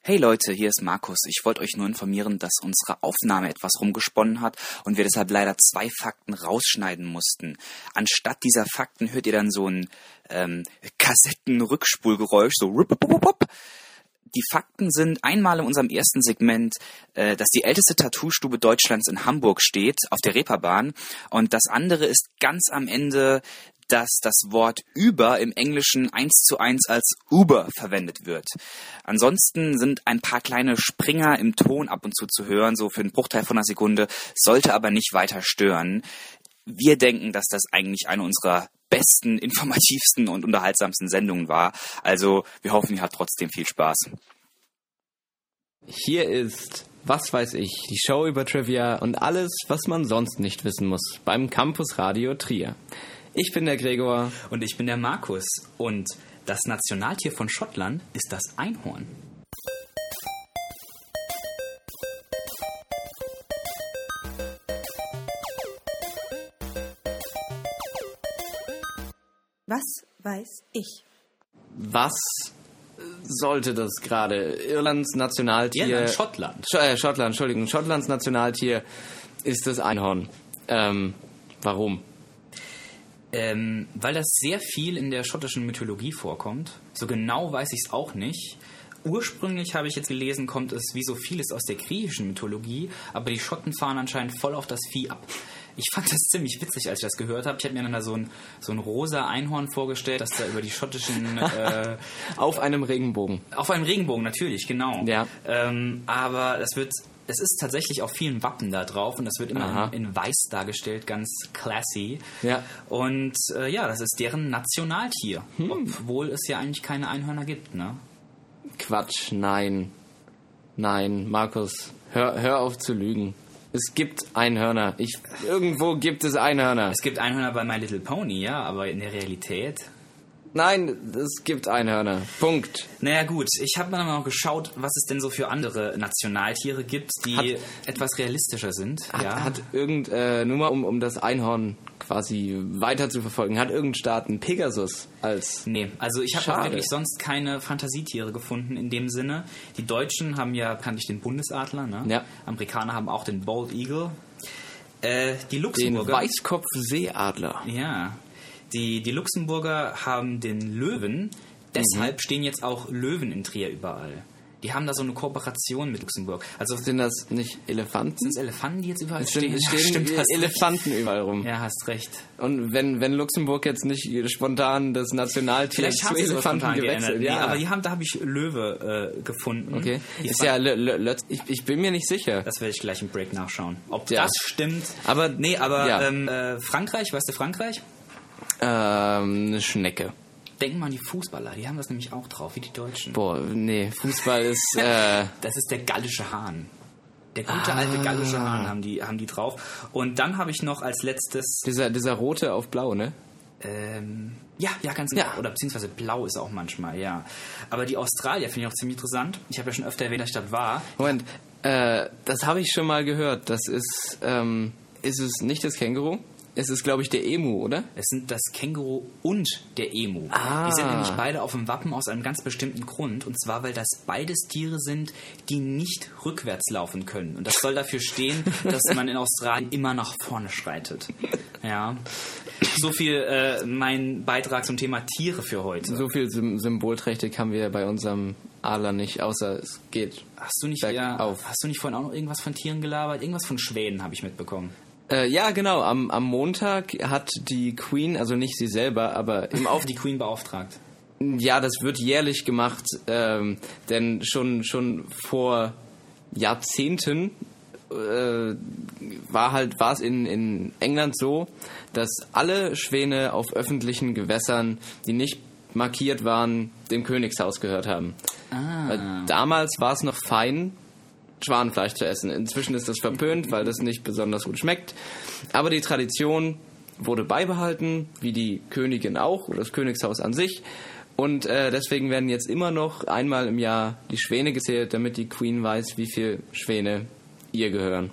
Hey Leute, hier ist Markus. Ich wollte euch nur informieren, dass unsere Aufnahme etwas rumgesponnen hat und wir deshalb leider zwei Fakten rausschneiden mussten. Anstatt dieser Fakten hört ihr dann so ein ähm, Kassettenrückspulgeräusch, so rup, die Fakten sind einmal in unserem ersten Segment, äh, dass die älteste Tattoo-Stube Deutschlands in Hamburg steht, auf der Reeperbahn. Und das andere ist ganz am Ende, dass das Wort über im Englischen eins zu eins als Uber verwendet wird. Ansonsten sind ein paar kleine Springer im Ton ab und zu zu hören, so für einen Bruchteil von einer Sekunde, sollte aber nicht weiter stören. Wir denken, dass das eigentlich eine unserer besten, informativsten und unterhaltsamsten Sendungen war. Also wir hoffen, ihr habt trotzdem viel Spaß. Hier ist Was weiß ich, die Show über Trivia und alles, was man sonst nicht wissen muss beim Campus Radio Trier. Ich bin der Gregor. Und ich bin der Markus. Und das Nationaltier von Schottland ist das Einhorn. Was weiß ich? Was sollte das gerade? Irlands Nationaltier. Irland, Schottland. Sch äh, Schottland, Entschuldigung. Schottlands Nationaltier ist das Einhorn. Ähm, warum? Ähm, weil das sehr viel in der schottischen Mythologie vorkommt. So genau weiß ich es auch nicht. Ursprünglich habe ich jetzt gelesen, kommt es wie so vieles aus der griechischen Mythologie, aber die Schotten fahren anscheinend voll auf das Vieh ab. Ich fand das ziemlich witzig, als ich das gehört habe. Ich habe mir dann da so ein, so ein rosa Einhorn vorgestellt, das da über die schottischen... Äh, auf einem Regenbogen. Auf einem Regenbogen, natürlich, genau. Ja. Ähm, aber das wird es ist tatsächlich auf vielen Wappen da drauf und das wird immer in, in, weiß dargestellt, ganz classy. Ja. Und äh, ja, das ist deren Nationaltier, hm. obwohl es ja eigentlich keine Einhörner gibt, ne? Quatsch, nein. Nein, Markus, hör, hör auf zu lügen. Es gibt Einhörner. Ich, irgendwo gibt es Einhörner. Es gibt Einhörner bei My Little Pony, ja, aber in der Realität Nein, es gibt Einhörner. Punkt. Naja gut, ich habe mal noch geschaut, was es denn so für andere Nationaltiere gibt, die hat, etwas realistischer sind. Hat, ja. hat irgend, äh, nur mal um, um das Einhorn quasi weiter zu verfolgen, hat irgendein Staat einen Pegasus als. Nee, also ich habe wirklich sonst keine Fantasietiere gefunden in dem Sinne. Die Deutschen haben ja, kannte ich den Bundesadler, ne? Ja. Amerikaner haben auch den Bald Eagle. Äh, die Luxemburger. Den Weißkopfseeadler. Ja, die, die Luxemburger haben den Löwen, deshalb mhm. stehen jetzt auch Löwen in Trier überall. Die haben da so eine Kooperation mit Luxemburg. Also sind das nicht Elefanten? Sind es Elefanten, die jetzt überall es stehen? Es stehen ja, stimmt, Elefanten recht. überall rum. Ja, hast recht. Und wenn, wenn Luxemburg jetzt nicht spontan das Nationaltier zu Elefanten gewechselt, ja. Nee, aber die haben, da habe ich Löwe äh, gefunden. Okay. Die ist ja, ich, ich bin mir nicht sicher. Das werde ich gleich im Break nachschauen. Ob ja. das stimmt. Aber nee, aber ja. ähm, äh, Frankreich, weißt du Frankreich? Ähm, eine Schnecke. Denk mal an die Fußballer, die haben das nämlich auch drauf, wie die Deutschen. Boah, nee, Fußball ist. Äh das ist der gallische Hahn. Der gute ah. alte gallische Hahn haben die, haben die drauf. Und dann habe ich noch als letztes. Dieser, dieser rote auf blau, ne? Ähm, ja, ja, ganz genau. Ja. Oder beziehungsweise blau ist auch manchmal, ja. Aber die Australier finde ich auch ziemlich interessant. Ich habe ja schon öfter erwähnt, dass ich dort war. Moment, äh, das habe ich schon mal gehört. Das ist, ähm, ist es nicht das Känguru? Es ist, glaube ich, der Emu, oder? Es sind das Känguru und der Emu. Ah. Die sind nämlich beide auf dem Wappen aus einem ganz bestimmten Grund. Und zwar, weil das beides Tiere sind, die nicht rückwärts laufen können. Und das soll dafür stehen, dass man in Australien immer nach vorne schreitet. Ja. So viel äh, mein Beitrag zum Thema Tiere für heute. So viel Symbolträchtig haben wir bei unserem Adler nicht, außer es geht. Hast du nicht, ja, hast du nicht vorhin auch noch irgendwas von Tieren gelabert? Irgendwas von Schwänen habe ich mitbekommen. Äh, ja, genau. Am, am Montag hat die Queen, also nicht sie selber, aber im Auf die Queen beauftragt. Ja, das wird jährlich gemacht, ähm, denn schon schon vor Jahrzehnten äh, war halt war es in, in England so, dass alle Schwäne auf öffentlichen Gewässern, die nicht markiert waren, dem Königshaus gehört haben. Ah. damals war es noch fein, Schwanenfleisch zu essen. Inzwischen ist das verpönt, weil das nicht besonders gut schmeckt. Aber die Tradition wurde beibehalten, wie die Königin auch oder das Königshaus an sich. Und äh, deswegen werden jetzt immer noch einmal im Jahr die Schwäne gezählt, damit die Queen weiß, wie viele Schwäne ihr gehören.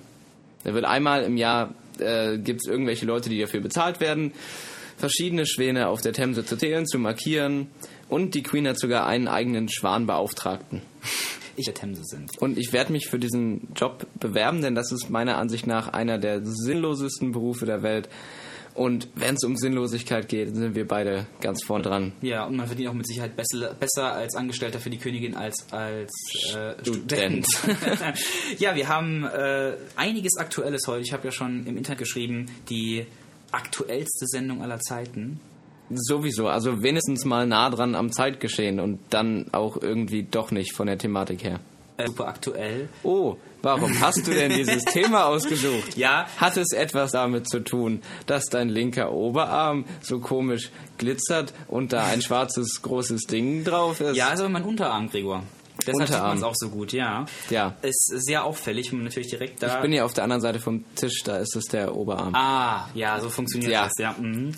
Da wird einmal im Jahr äh, gibt es irgendwelche Leute, die dafür bezahlt werden, verschiedene Schwäne auf der Themse zu zählen, zu markieren. Und die Queen hat sogar einen eigenen Schwanbeauftragten. Ich der Themse sind. Und ich werde mich für diesen Job bewerben, denn das ist meiner Ansicht nach einer der sinnlosesten Berufe der Welt. Und wenn es um Sinnlosigkeit geht, sind wir beide ganz vorn dran. Ja, und man verdient auch mit Sicherheit besser, besser als Angestellter für die Königin als als äh, Student. Student. ja, wir haben äh, einiges Aktuelles heute. Ich habe ja schon im Internet geschrieben, die aktuellste Sendung aller Zeiten. Sowieso, also wenigstens mal nah dran am Zeitgeschehen und dann auch irgendwie doch nicht von der Thematik her. Äh, super aktuell. Oh, warum hast du denn dieses Thema ausgesucht? Ja. Hat es etwas damit zu tun, dass dein linker Oberarm so komisch glitzert und da ein schwarzes großes Ding drauf ist? Ja, also mein Unterarm, Gregor. Deshalb sieht man es auch so gut, ja. Ja. Ist sehr auffällig, wenn man natürlich direkt da. Ich bin ja auf der anderen Seite vom Tisch, da ist es der Oberarm. Ah, ja, so funktioniert Ja. das, ja. Mhm.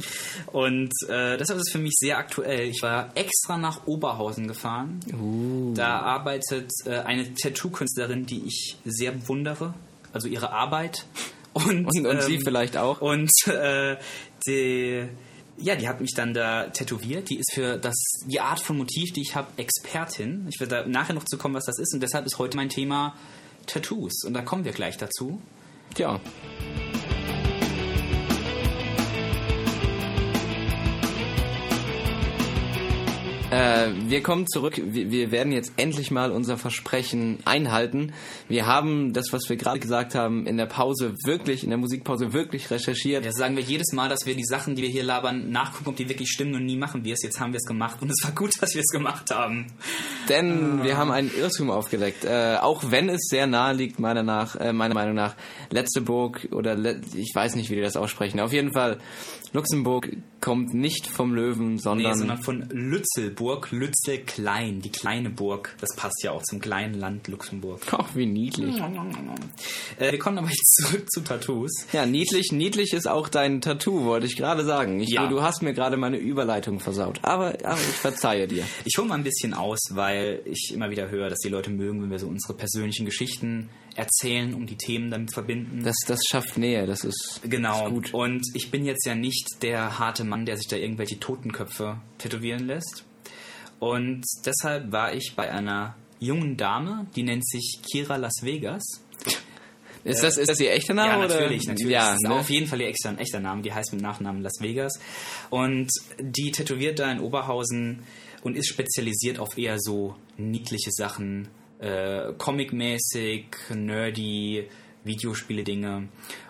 Und äh, deshalb ist es für mich sehr aktuell. Ich war extra nach Oberhausen gefahren. Uh. Da arbeitet äh, eine Tattoo-Künstlerin, die ich sehr bewundere. Also ihre Arbeit. Und, Und, und sie ähm, vielleicht auch? Und äh, die, ja, die hat mich dann da tätowiert. Die ist für das, die Art von Motiv, die ich habe, Expertin. Ich werde da nachher noch zu kommen, was das ist. Und deshalb ist heute mein Thema Tattoos. Und da kommen wir gleich dazu. Ja. Äh, wir kommen zurück. Wir, wir werden jetzt endlich mal unser Versprechen einhalten. Wir haben das, was wir gerade gesagt haben, in der Pause wirklich, in der Musikpause wirklich recherchiert. Das sagen wir jedes Mal, dass wir die Sachen, die wir hier labern, nachgucken, ob die wirklich stimmen und nie machen wir es. Jetzt haben wir es gemacht und es war gut, dass wir es gemacht haben. Denn wir haben einen Irrtum aufgedeckt. Äh, auch wenn es sehr nahe liegt, meiner, nach, äh, meiner Meinung nach, Letzteburg oder Le ich weiß nicht, wie die das aussprechen. Auf jeden Fall, Luxemburg kommt nicht vom Löwen, Nee, sondern sondern von Lützelburg, Lützel klein, die kleine Burg. Das passt ja auch zum kleinen Land Luxemburg. Ach, wie niedlich. Äh, wir kommen aber jetzt zurück zu Tattoos. Ja, niedlich, niedlich ist auch dein Tattoo, wollte ich gerade sagen. Ich, Ja. Du hast mir gerade meine Überleitung versaut. Aber, aber ich verzeihe dir. Ich hole mal ein bisschen aus, weil ich immer wieder höre, dass die Leute mögen, wenn wir so unsere persönlichen Geschichten erzählen und die Themen damit verbinden. Das, das schafft Nähe, das ist, Genau. ist gut. Und ich bin jetzt ja nicht der harte Mann, der sich da irgendwelche Totenköpfe tätowieren lässt. Und deshalb war ich bei einer jungen Dame, die nennt sich Kira Las Vegas. Ist das, ist das ihr echter Name? ja, oder? natürlich, natürlich. Ja, das ist ne? auf jeden Fall ihr echter, echter Name. Die heißt mit Nachnamen Las Vegas. Und die tätowiert da in Oberhausen und ist spezialisiert auf eher so niedliche Sachen, äh, Comic-mäßig, nerdy, Videospiele-Dinge.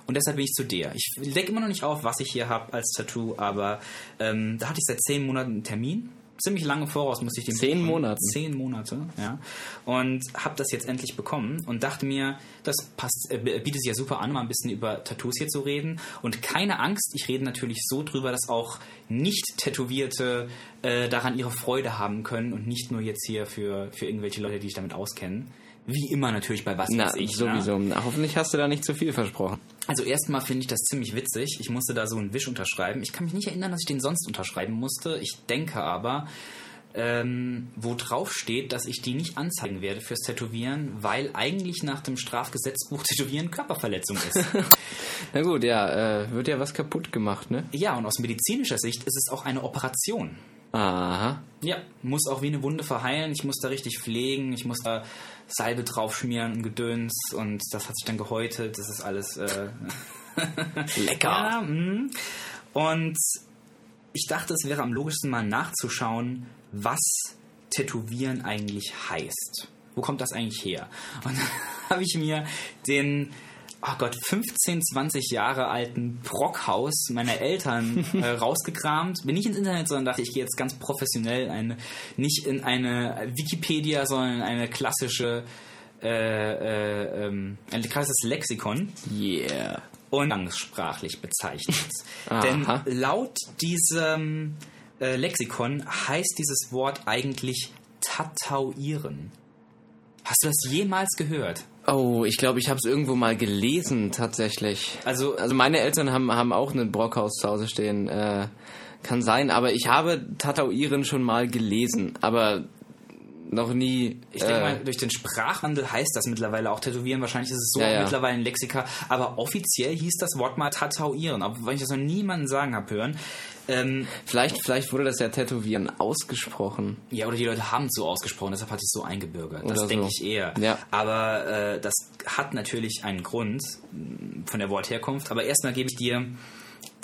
Und deshalb bin ich zu der. Ich decke immer noch nicht auf, was ich hier habe als Tattoo, aber ähm, da hatte ich seit zehn Monaten einen Termin. Ziemlich lange voraus musste ich den Zehn. Monaten? Zehn Monate, ja. Und habe das jetzt endlich bekommen und dachte mir, das passt, äh, bietet sich ja super an, mal ein bisschen über Tattoos hier zu reden. Und keine Angst, ich rede natürlich so drüber, dass auch Nicht-Tätowierte äh, daran ihre Freude haben können und nicht nur jetzt hier für, für irgendwelche Leute, die sich damit auskennen. Wie immer natürlich bei was Na, weiß ich. Ne? sowieso. Na, hoffentlich hast du da nicht zu viel versprochen. Also erstmal finde ich das ziemlich witzig. Ich musste da so einen Wisch unterschreiben. Ich kann mich nicht erinnern, dass ich den sonst unterschreiben musste. Ich denke aber, ähm, wo drauf steht, dass ich die nicht anzeigen werde fürs Tätowieren, weil eigentlich nach dem Strafgesetzbuch Tätowieren Körperverletzung ist. Na gut, ja, äh, wird ja was kaputt gemacht, ne? ja, und aus medizinischer Sicht ist es auch eine Operation. Aha. Ja, muss auch wie eine Wunde verheilen. Ich muss da richtig pflegen. Ich muss da Salbe draufschmieren und Gedöns. Und das hat sich dann gehäutet. Das ist alles äh, Lecker. Ja, mm. und ich dachte, es wäre am logischsten mal nachzuschauen, was Tätowieren eigentlich heißt. Wo kommt das eigentlich her? Und dann habe ich mir den, oh Gott, 15, 20 Jahre alten Brockhaus meiner Eltern äh, rausgekramt. Bin nicht ins Internet, sondern dachte, ich gehe jetzt ganz professionell, eine, nicht in eine Wikipedia, sondern in eine klassische, äh, äh, ähm, ein klassisches Lexikon Yeah. Umgangssprachlich bezeichnet. Denn laut diesem äh, Lexikon heißt dieses Wort eigentlich Tatauieren. Hast du das jemals gehört? Oh, ich glaube, ich habe es irgendwo mal gelesen, tatsächlich. Also, Also meine Eltern haben, haben auch ein Brockhaus zu Hause stehen. Äh, kann sein, aber ich habe Tatouieren schon mal gelesen, aber noch nie. ich denke äh, mal, durch den Sprachwandel heißt das mittlerweile auch Tätowieren. Wahrscheinlich ist es so Ja, ja. mittlerweile ein Lexika. Aber offiziell hieß das Wort mal Tatauieren. Wenn ich das noch niemanden sagen habe hören. Ähm, Vielleicht, vielleicht wurde das ja Tätowieren ausgesprochen. ja, oder die Leute haben es so ausgesprochen, deshalb hat es so eingebürgert. Das Oder denke so. ich eher. Ja. Aber äh, das hat natürlich einen Grund von der Wortherkunft. Aber erstmal gebe ich dir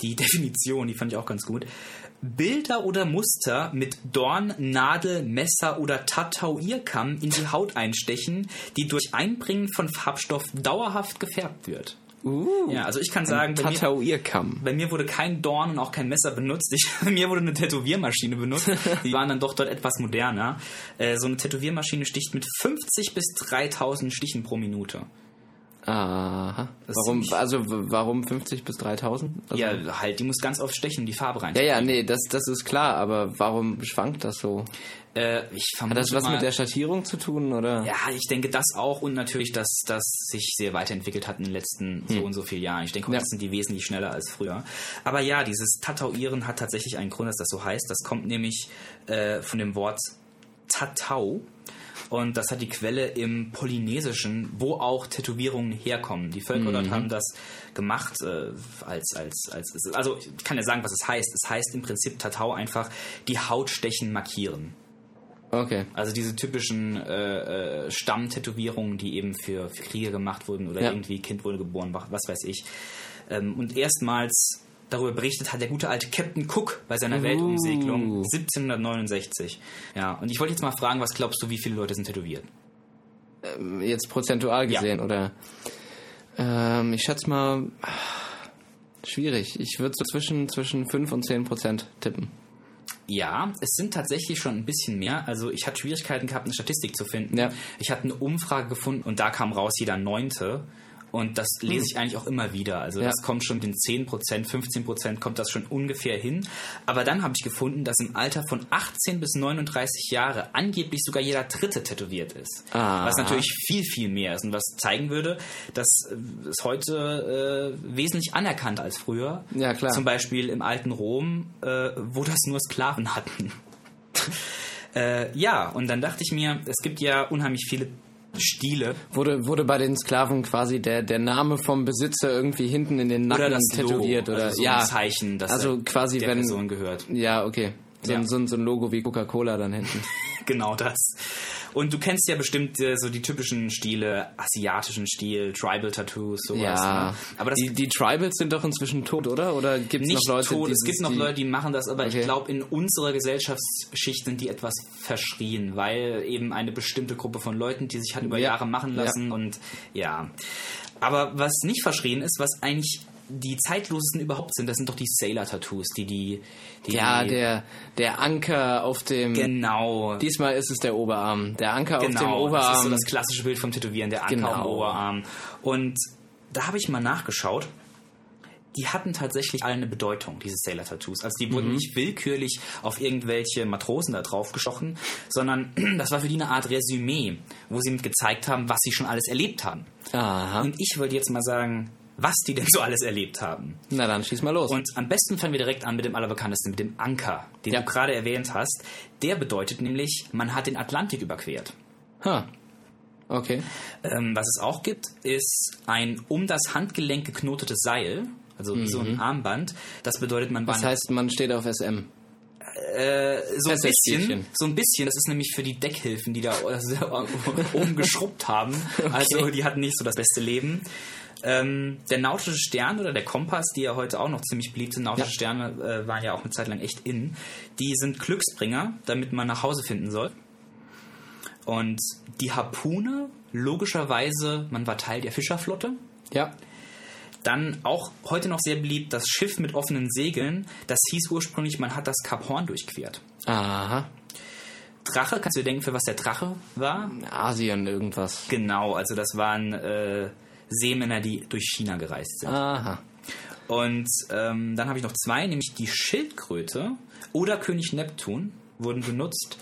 die Definition, die fand ich auch ganz gut. Bilder oder Muster mit Dorn, Nadel, Messer oder Tatauierkamm in die Haut einstechen, die durch Einbringen von Farbstoff dauerhaft gefärbt wird. Uh, Ja, also ich kann sagen, bei mir, bei mir wurde kein Dorn und auch kein Messer benutzt. Ich, bei mir wurde eine Tätowiermaschine benutzt. Die waren dann doch dort etwas moderner. Äh, so eine Tätowiermaschine sticht mit 50 bis 3000 Stichen pro Minute. Aha. Das ist Warum, also warum 50 bis 3000? Also, Ja, halt, die muss ganz oft stechen, die Farbe rein. ja, ja, nee, das, das ist klar, aber warum schwankt das so? Äh, ich Hat das was mal, mit der Schattierung zu tun, oder? Ja, ich denke das auch und natürlich, dass das sich sehr weiterentwickelt hat in den letzten so und so vielen Jahren. Ich denke, heute Hm. Ja. sind die wesentlich schneller als früher. Aber ja, dieses Tatauieren hat tatsächlich einen Grund, dass das so heißt. Das kommt nämlich äh, von dem Wort Tatau. Und das hat die Quelle im Polynesischen, wo auch Tätowierungen herkommen. Die Völker Mhm. dort haben das gemacht äh, als, als, als, also ich kann ja sagen, was es heißt. Es heißt im Prinzip Tatau einfach die Hautstechen markieren. Okay. Also diese typischen äh, äh, Stammtätowierungen, die eben für, für Kriege gemacht wurden oder Ja. irgendwie Kind wurde geboren, wa- was weiß ich. Ähm, und erstmals darüber berichtet hat der gute alte Captain Cook bei seiner Weltumsegelung 1769. Ja, und ich wollte jetzt mal fragen, was glaubst du, wie viele Leute sind tätowiert? Jetzt prozentual Ja. gesehen, oder? Ähm, ich schätze mal, schwierig. Ich würde so zwischen, zwischen 5 und 10 Prozent tippen. Ja, es sind tatsächlich schon ein bisschen mehr. Also ich hatte Schwierigkeiten gehabt, eine Statistik zu finden. Ja. Ich hatte eine Umfrage gefunden und da kam raus jeder Neunte. Und das lese ich eigentlich auch immer wieder. Also Ja. das kommt schon den 10%, 15% kommt das schon ungefähr hin. Aber dann habe ich gefunden, dass im Alter von 18 bis 39 Jahre angeblich sogar jeder Dritte tätowiert ist. Ah. Was natürlich viel, viel mehr ist und was zeigen würde, dass äh, es heute äh, wesentlich anerkannt als früher. Ja, klar. Zum Beispiel im alten Rom, äh, wo das nur Sklaven hatten. äh, ja, und dann dachte ich mir, es gibt ja unheimlich viele Stile. Wurde, wurde bei den Sklaven quasi der, der Name vom Besitzer irgendwie hinten in den Nacken Oder tätowiert? Logo, oder also so ja, Zeichen, das also quasi der wenn Person gehört. Ja, okay. So, Ja. Ein, so, ein, so ein Logo wie Coca-Cola dann hinten. Genau das. Und du kennst ja bestimmt äh, so die typischen Stile, asiatischen Stil, Tribal-Tattoos, sowas. Ja, Ne? Aber das die, die Tribals sind doch inzwischen tot, oder? Oder gibt es noch Leute, tot. die Es gibt noch Leute, die machen das, aber Okay. ich glaube, in unserer Gesellschaftsschicht sind die etwas verschrien, weil eben eine bestimmte Gruppe von Leuten, die sich hat über Ja. Jahre machen lassen und ja. Aber was nicht verschrien ist, was eigentlich die zeitlosesten überhaupt sind, das sind doch die Sailor-Tattoos, die die, die Ja, der, der Anker auf dem. genau Diesmal ist es der Oberarm. Der Anker auf dem Genau, das ist Oberarm. so das klassische Bild vom Tätowieren, der Anker Genau. auf dem Oberarm. Und da habe ich mal nachgeschaut. Die hatten tatsächlich alle eine Bedeutung, diese Sailor-Tattoos. Also die wurden Mhm. nicht willkürlich auf irgendwelche Matrosen da drauf gestochen, sondern das war für die eine Art Resümee, wo sie mit gezeigt haben, was sie schon alles erlebt haben. Aha. Und ich wollte jetzt mal sagen, was die denn so alles erlebt haben. Na dann schieß mal los. Und am besten fangen wir direkt an mit dem allerbekanntesten, mit dem Anker, den Ja. du gerade erwähnt hast. Der bedeutet nämlich, man hat den Atlantik überquert. ha. Okay. Ähm, was es auch gibt, ist ein um das Handgelenk geknotetes Seil, also wie so ein Armband. Das bedeutet, man war Mhm. Das heißt, man steht auf SM. äh, so ein bisschen, so ein bisschen. Das ist nämlich für die Deckhilfen, die da oben geschrubbt haben. Also die hatten nicht so das beste Leben. Ähm, der nautische Stern oder der Kompass, die ja heute auch noch ziemlich beliebt sind, nautische Ja. Sterne äh, waren ja auch eine Zeit lang echt in. Die sind Glücksbringer, damit man nach Hause finden soll. Und die Harpune, logischerweise, man war Teil der Fischerflotte. Ja. Dann auch heute noch sehr beliebt das Schiff mit offenen Segeln. Das hieß ursprünglich, man hat das Kap Horn durchquert. Aha. Drache, kannst du dir denken, für was der Drache war? Asien irgendwas. Genau, also das waren äh, Seemänner, die durch China gereist sind. Aha. Und ähm, dann habe ich noch zwei, nämlich die Schildkröte oder König Neptun wurden benutzt,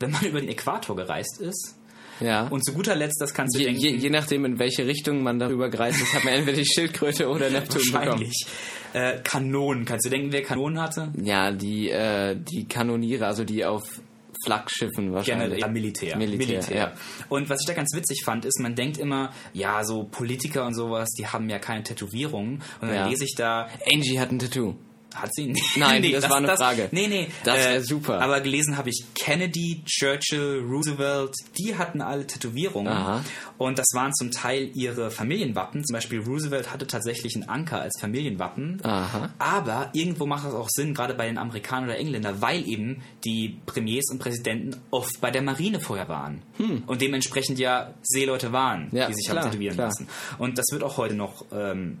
wenn man über den Äquator gereist ist. Ja. Und zu guter Letzt, das kannst du je, denken, je, je nachdem, in welche Richtung man darüber gereist ist, hat man entweder die Schildkröte oder Neptun bekommen. wahrscheinlich äh, Kanonen. Kannst du denken, wer Kanonen hatte? Ja, die, äh, die Kanoniere, also die auf Flaggschiffen wahrscheinlich. Generell ja, Militär. Militär, ja. Und was ich da ganz witzig fand, ist, man denkt immer, ja, so Politiker und sowas, die haben ja keine Tätowierungen. Und dann Ja. lese ich da, Angie hat ein Tattoo. Hat sie? Nee, Nein, das war eine Frage. Nee, nee. Das wär super. Aber gelesen habe ich Kennedy, Churchill, Roosevelt, die hatten alle Tätowierungen. Aha. Und das waren zum Teil ihre Familienwappen. Zum Beispiel Roosevelt hatte tatsächlich einen Anker als Familienwappen. Aha. Aber irgendwo macht das auch Sinn, gerade bei den Amerikanern oder Engländern, weil eben die Premiers und Präsidenten oft bei der Marine vorher waren. Und dementsprechend ja Seeleute waren, Hm. Ja, die sich klar, haben tätowieren klar. lassen. Und das wird auch heute noch ähm,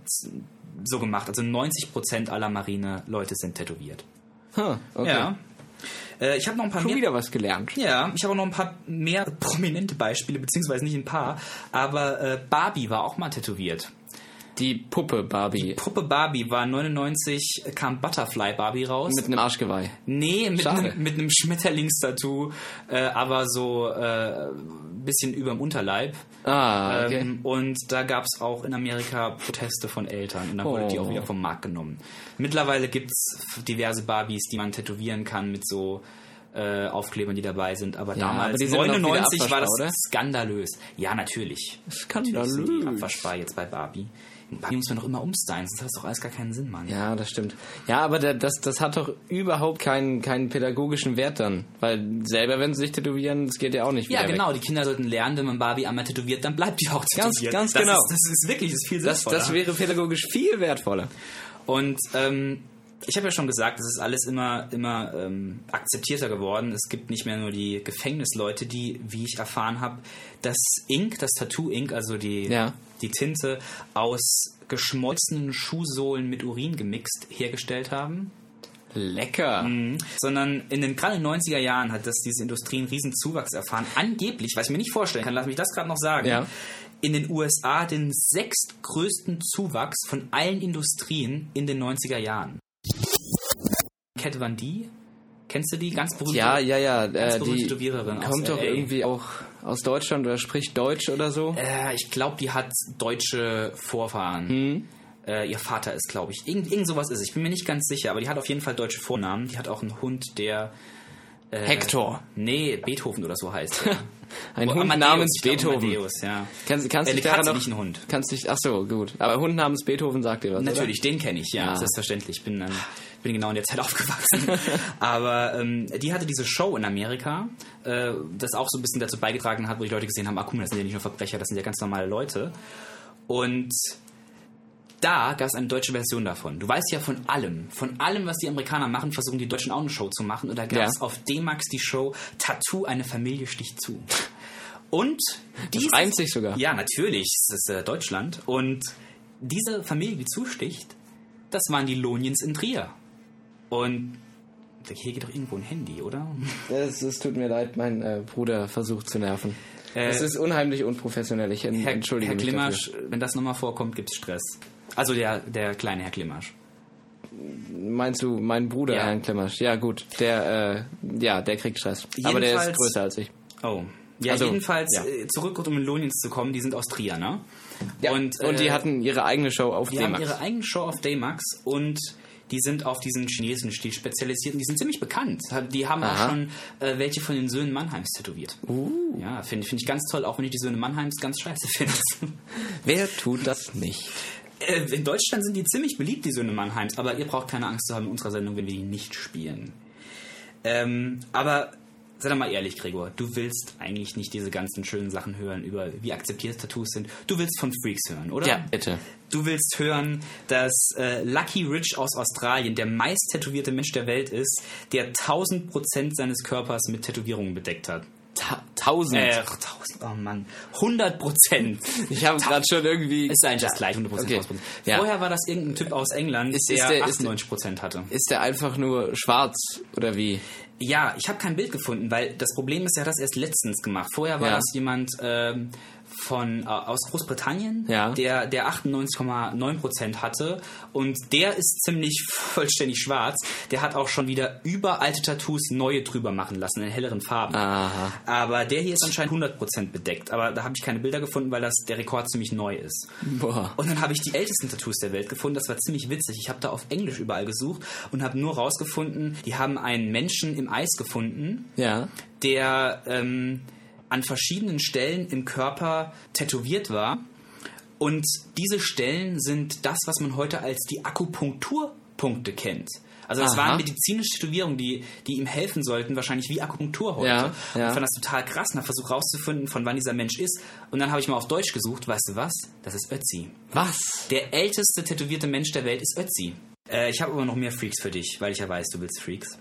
so gemacht. Also 90% aller Marine-Leute sind tätowiert. Huh, okay. Ja. Äh, ich habe noch ein paar Schon mehr. wieder was gelernt. Ja, ich habe auch noch ein paar mehr prominente Beispiele, beziehungsweise nicht ein paar, aber äh, Barbie war auch mal tätowiert. Die Puppe Barbie Puppe Barbie war 99, kam Butterfly Barbie raus. mit einem Arschgeweih. nee, mit einem, mit einem Schmetterlingstattoo, äh, aber so äh, ein bisschen über dem Unterleib. Ah, okay. Ähm, und da gab es auch in Amerika Proteste von Eltern und dann wurde die Oh. auch wieder vom Markt genommen. Mittlerweile gibt es diverse Barbies, die man tätowieren kann mit so äh, Aufklebern, die dabei sind. Aber Ja, damals, aber die sind noch wieder 99, war das oder? skandalös. Ja, natürlich. Skandalös. Natürlich sind die abwaschbar jetzt bei Barbie. Barbie muss man doch immer umstylen, sonst hat das doch alles gar keinen Sinn, Mann. Ja, das stimmt. Ja, aber das, das hat doch überhaupt keinen, keinen pädagogischen Wert dann. Weil selber, wenn sie sich tätowieren, das geht ja auch nicht Ja, genau. Weg. Die Kinder sollten lernen, wenn man Barbie einmal tätowiert, dann bleibt die auch Ganz- tätowiert. ganz das genau. Ist, das ist wirklich das ist viel Das, sinnvoller. das wäre pädagogisch viel wertvoller. Und ähm, ich habe ja schon gesagt, es ist alles immer, immer ähm, akzeptierter geworden. Es gibt nicht mehr nur die Gefängnisleute, die, wie ich erfahren habe, das Ink, das Tattoo-Ink, also die, Ja. die Tinte aus geschmolzenen Schuhsohlen mit Urin gemixt hergestellt haben. Lecker. Mhm. Sondern in den gerade in den 90er Jahren hat das diese Industrie einen riesen Zuwachs erfahren. Angeblich, was ich mir nicht vorstellen kann, lass mich das gerade noch sagen. Ja. In den USA den sechstgrößten Zuwachs von allen Industrien in den 90er Jahren. Cat Van D, kennst du die? Ganz berühmte. Ja, ja, ja. Ganz Äh, die Tätowiererin kommt doch irgendwie auch aus Deutschland oder spricht Deutsch oder so. Äh, ich glaube, die hat deutsche Vorfahren. Hm? Äh, ihr Vater ist, glaube ich. Irgend, irgend sowas ist. Ich bin mir nicht ganz sicher, aber die hat auf jeden Fall deutsche Vornamen. Die hat auch einen Hund, der. Äh, Hector. Nee, Beethoven oder so heißt. Ein Oh, Hund Amadeus, namens glaub, Beethoven. Amadeus, ja. Kannst, kannst Äh, dich daran noch... nicht ein Hund. Kannst dich... Ach so, gut. Aber Hund namens Beethoven sagt dir was, Natürlich, den kenne ich, ja, Ah. selbstverständlich. Ich bin, ähm, bin genau in der Zeit aufgewachsen. Aber ähm, die hatte diese Show in Amerika, äh, das auch so ein bisschen dazu beigetragen hat, wo die Leute gesehen haben, ah, guck mal, das sind ja nicht nur Verbrecher, das sind ja ganz normale Leute. Und da gab es eine deutsche Version davon. Du weißt ja von allem, von allem, was die Amerikaner machen, versuchen die Deutschen auch eine Show zu machen. Und da gab es Ja. auf D-Max die Show Tattoo, eine Familie sticht zu. Und diese, reimt sich sogar. Ja, natürlich, das ist äh, Deutschland. Und diese Familie, die zusticht, das waren die Loniens in Trier. Und hier geht doch irgendwo ein Handy, oder? Es, es tut mir leid, mein äh, Bruder versucht zu nerven. Äh, es ist unheimlich unprofessionell. Ich Herr, entschuldige Herr Klimasch, wenn das nochmal vorkommt, gibt es Stress. Also der, der kleine Herr Klimasch. Meinst du meinen Bruder, Ja. Herrn Klemmersch? Ja, gut. Der, äh, ja, der kriegt Stress. Aber der ist Jedenfalls- größer als ich. Oh. Ja, Also, jedenfalls ja. äh, zurück, um in Loniens zu kommen, die sind aus Trier, ne? Und, Und die äh, hatten ihre eigene Show auf Die haben D-Max. ihre eigene Show auf Daymax und die sind auf diesen chinesischen Stil spezialisiert und die sind ziemlich bekannt. Die haben Aha. auch schon äh, welche von den Söhnen Mannheims tätowiert. Uh. Ja, finde find ich ganz toll, auch wenn ich die Söhne Mannheims ganz scheiße finde. Wer tut das nicht? Äh, in Deutschland sind die ziemlich beliebt, die Söhne Mannheims, aber ihr braucht keine Angst zu haben in unserer Sendung, wenn wir die nicht spielen. Ähm, aber sei doch mal ehrlich, Gregor, du willst eigentlich nicht diese ganzen schönen Sachen hören über wie akzeptiert Tattoos sind. Du willst von Freaks hören, oder? Ja, bitte. Du willst hören, dass äh, Lucky Rich aus Australien der meist tätowierte Mensch der Welt ist, der 1000% seines Körpers mit Tätowierungen bedeckt hat. Ta tausend. Äh, 1000, oh Mann. 100%. ich habe gerade schon irgendwie... Ist eigentlich das gleich, 100%. Okay. 100%. Ja. Vorher war das irgendein Typ aus England, Ist- der, ist der- ist der- 98% hatte. Ist der einfach nur schwarz oder wie? Ja, ich habe kein Bild gefunden, weil das Problem ist, er hat das erst letztens gemacht. Vorher war Ja. das jemand ähm, von äh, aus Großbritannien, Ja. der, der 98,9% hatte und der ist ziemlich vollständig schwarz. Der hat auch schon wieder über alte Tattoos neue drüber machen lassen in helleren Farben. Aha. Aber der hier ist anscheinend 100% bedeckt. Aber da habe ich keine Bilder gefunden, weil das der Rekord ziemlich neu ist. Boah. Und dann habe ich die ältesten Tattoos der Welt gefunden. Das war ziemlich witzig. Ich habe da auf Englisch überall gesucht und habe nur rausgefunden, die haben einen Menschen im Eis gefunden, Ja. der ähm, an verschiedenen Stellen im Körper tätowiert war. Und diese Stellen sind das, was man heute als die Akupunktur Punkte kennt. Also das Aha. waren medizinische Tätowierungen, die, die ihm helfen sollten, wahrscheinlich wie Akupunktur heute. Ja, ja. ich fand das total krass und habe versucht rauszufinden, von wann dieser Mensch ist. Und dann habe ich mal auf Deutsch gesucht, weißt du was? Das ist Ötzi. Was? Der älteste tätowierte Mensch der Welt ist Ötzi. Äh, ich habe aber noch mehr Freaks für dich, weil ich ja weiß, du willst Freaks.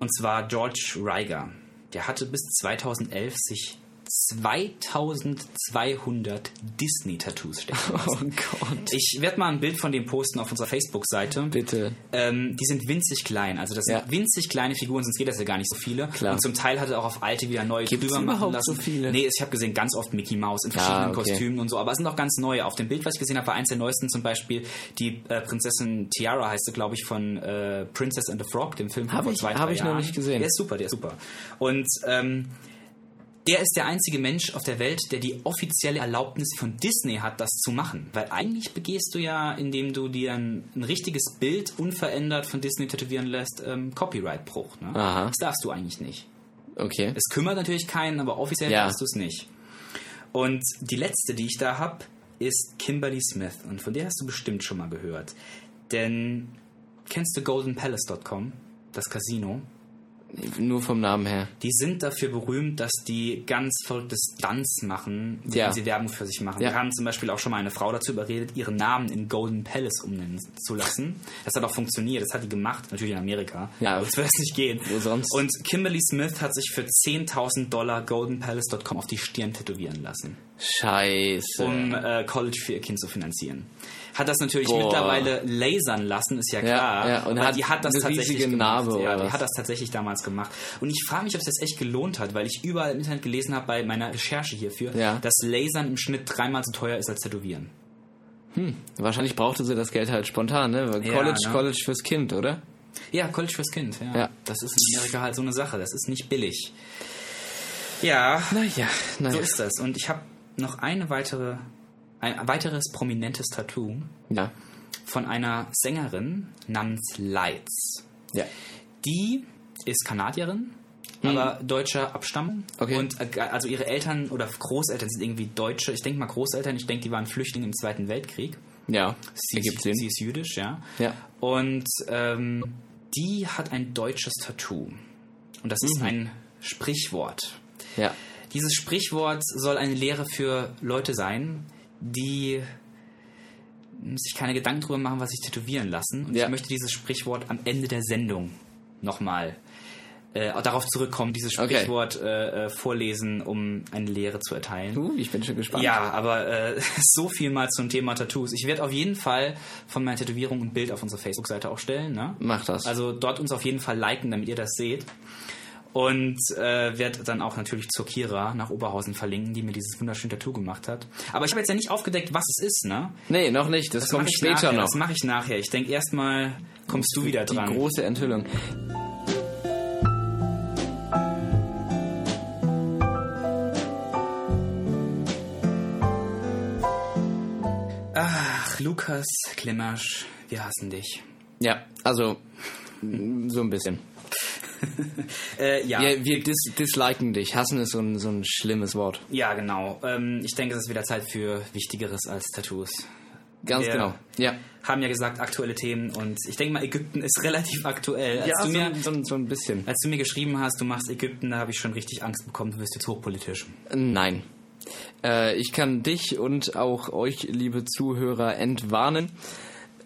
Und zwar George Reiger. Der hatte bis 2011 sich 2200 Disney-Tattoos stechen. Oh Gott. Ich werde mal ein Bild von dem posten auf unserer Facebook-Seite. Bitte. Ähm, die sind winzig klein. Also das sind Ja. winzig kleine Figuren, sonst geht das ja gar nicht so viele. Klar. Und zum Teil hat er auch auf alte wieder neue Gibt's drüber machen lassen. so viele? Nee, ich habe gesehen ganz oft Mickey Mouse in verschiedenen okay. Kostümen und so. Aber es sind auch ganz neue. Auf dem Bild, was ich gesehen habe, war eins der neuesten zum Beispiel die äh, Prinzessin Tiara, heißt sie, glaube ich, von äh, Princess and the Frog, dem Film von Hab vor ich- zwei, hab drei ich noch Jahren. nicht gesehen. Der ist super, der ist super. Und ähm, er ist der einzige Mensch auf der Welt, der die offizielle Erlaubnis von Disney hat, das zu machen. Weil eigentlich begehst du ja, indem du dir ein, ein richtiges Bild unverändert von Disney tätowieren lässt, ähm, Copyright-Bruch. Ne? Das darfst du eigentlich nicht. Okay. Es kümmert natürlich keinen, aber offiziell Ja. darfst du es nicht. Und die letzte, die ich da habe, ist Kimberly Smith. Und von der hast du bestimmt schon mal gehört. Denn kennst du goldenpalace.com, das Casino? Nur vom Namen her. Die sind dafür berühmt, dass die ganz verrückte Stunts machen, wenn Ja. sie Werbung für sich machen. Ja. Wir haben zum Beispiel auch schon mal eine Frau dazu überredet, ihren Namen in Golden Palace umnennen zu lassen. Das hat auch funktioniert, das hat die gemacht, natürlich in Amerika. Ja. Das wird es nicht gehen. Wo sonst? Und Kimberly Smith hat sich für 10.000 Dollar goldenpalace.com auf die Stirn tätowieren lassen, Scheiße. um äh, College für ihr Kind zu finanzieren. Hat das natürlich Boah. mittlerweile lasern lassen, ist ja Ja, klar. ja, und aber hat die hat das eine tatsächlich riesige gemacht. Narbe, ja, die was? hat das tatsächlich damals gemacht. Und ich frage mich, ob es das echt gelohnt hat, weil ich überall im Internet gelesen habe bei meiner Recherche hierfür, Ja. dass Lasern im Schnitt dreimal so teuer ist als Tätowieren. Wahrscheinlich brauchte sie das Geld halt spontan, ne? Weil Ja, College, ne? College fürs Kind, oder? Ja, College fürs Kind, ja. Ja. Das ist in Amerika halt so eine Sache, das ist nicht billig. Ja, Naja, naja. so ist das. Und ich habe noch eine weitere, ein weiteres prominentes Tattoo ja. von einer Sängerin namens Lights. Ja. Die ist Kanadierin, aber deutscher Abstammung. Hm. Okay. Und äh, also ihre Eltern oder Großeltern sind irgendwie Deutsche. Ich denke mal Großeltern, ich denke, die waren Flüchtlinge im Zweiten Weltkrieg. Ja. Sie, ist, Sinn. sie ist jüdisch, ja. Ja. Und ähm, die hat ein deutsches Tattoo. Und das Mhm. ist ein Sprichwort. Ja. Dieses Sprichwort soll eine Lehre für Leute sein, die sich keine Gedanken darüber machen, was sich tätowieren lassen. Und Ja. ich möchte dieses Sprichwort am Ende der Sendung nochmal äh, darauf zurückkommen, dieses Okay. Sprichwort äh, äh, vorlesen, um eine Lehre zu erteilen. Uh, ich bin schon gespannt. Ja, aber äh, so viel mal zum Thema Tattoos. Ich werde auf jeden Fall von meiner Tätowierung ein Bild auf unsere Facebook-Seite auch stellen. Ne? Mach das. Also dort uns auf jeden Fall liken, damit ihr das seht. Und äh, werde dann auch natürlich zur Kira nach Oberhausen verlinken, die mir dieses wunderschöne Tattoo gemacht hat. Aber ich habe jetzt ja nicht aufgedeckt, was es ist, ne? nee, noch nicht. Das, Das kommt später nachher, noch. Das mache ich nachher. Ich denke erstmal kommst du wieder Die dran. große Enthüllung. Ach, Lukas Klimmersch, wir hassen dich. Ja, also so ein bisschen. Äh, ja. Ja, wir dis disliken dich. Hassen ist so ein, so ein schlimmes Wort. Ja, genau. Ähm, ich denke, es ist wieder Zeit für Wichtigeres als Tattoos. Ganz Ja. genau. Ja. Haben ja gesagt, aktuelle Themen und ich denke mal, Ägypten ist relativ aktuell. Als, du, mir, so, so, so ein bisschen. als du mir geschrieben hast, du machst Ägypten, da habe ich schon richtig Angst bekommen, du wirst jetzt hochpolitisch. Nein. Äh, ich kann dich und auch euch, liebe Zuhörer, entwarnen.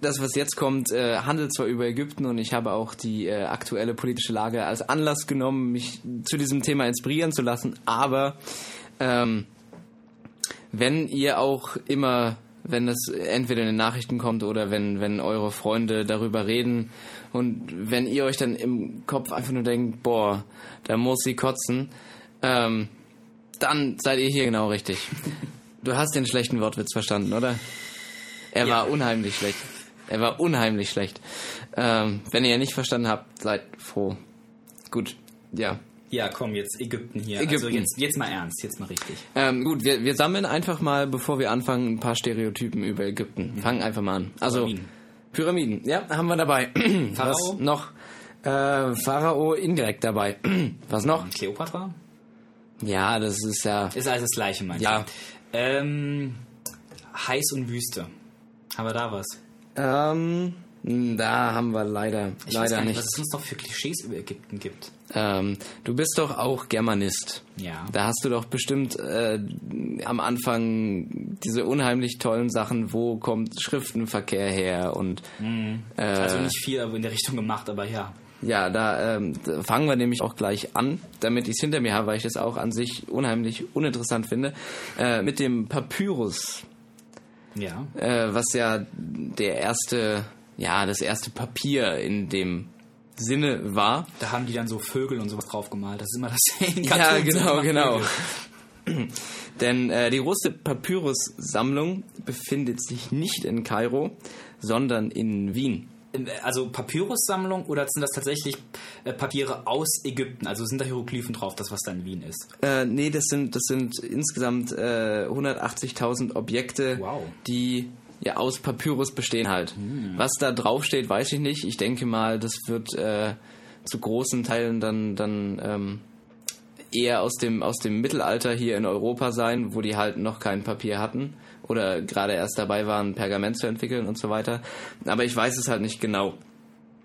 Das, was jetzt kommt, äh, handelt zwar über Ägypten und ich habe auch die äh, aktuelle politische Lage als Anlass genommen, mich zu diesem Thema inspirieren zu lassen, aber ähm, wenn ihr auch immer, wenn das entweder in den Nachrichten kommt oder wenn, wenn eure Freunde darüber reden und wenn ihr euch dann im Kopf einfach nur denkt, boah, da muss sie kotzen, ähm, dann seid ihr hier genau richtig. Du hast den schlechten Wortwitz verstanden, oder? Er Ja. war unheimlich schlecht. Er war unheimlich schlecht. Ähm, wenn ihr nicht verstanden habt, seid froh. Gut, ja. Ja, komm, jetzt Ägypten hier. Ägypten. Also jetzt, jetzt mal ernst, jetzt mal richtig. Ähm, gut, wir, wir sammeln einfach mal, bevor wir anfangen, ein paar Stereotypen über Ägypten. Fangen einfach mal an. Also Pyramiden. Pyramiden, ja, haben wir dabei. Pharao? Was noch? Äh, Pharao indirekt dabei. Was noch? Kleopatra? Ja, das ist ja. Ist alles das Gleiche, meinst Ja. du? Ähm, heiß und Wüste. Haben wir da was? Ähm, Hm, Da haben wir leider, Ich weiß leider gar nicht, nicht. was es uns doch für Klischees über Ägypten gibt. Ähm, du bist doch auch Germanist. Ja. Da hast du doch bestimmt äh, am Anfang diese unheimlich tollen Sachen, wo kommt Schriftenverkehr her und äh, Also nicht viel in der Richtung gemacht, aber ja. ja, da, ähm, fangen wir nämlich auch gleich an, damit ich es hinter mir habe, weil ich das auch an sich unheimlich uninteressant finde, äh, mit dem Papyrus, Ja. äh, was ja der erste, ja, das erste Papier in dem Sinne war. Da haben die dann so Vögel und sowas drauf gemalt. Das ist immer das Ja, genau, genau. Denn äh, die große Papyrus-Sammlung befindet sich nicht in Kairo, sondern in Wien. Also Papyrussammlung oder sind das tatsächlich äh, Papiere aus Ägypten? Also sind da Hieroglyphen drauf, das was da in Wien ist? Äh, nee, das sind, das sind insgesamt äh, 180.000 Objekte, Wow. die ja aus Papyrus bestehen halt. Was da draufsteht, weiß ich nicht. Ich denke mal, das wird äh, zu großen Teilen dann, dann ähm, eher aus dem, aus dem Mittelalter hier in Europa sein, wo die halt noch kein Papier hatten oder gerade erst dabei waren, Pergament zu entwickeln und so weiter. Aber ich weiß es halt nicht genau.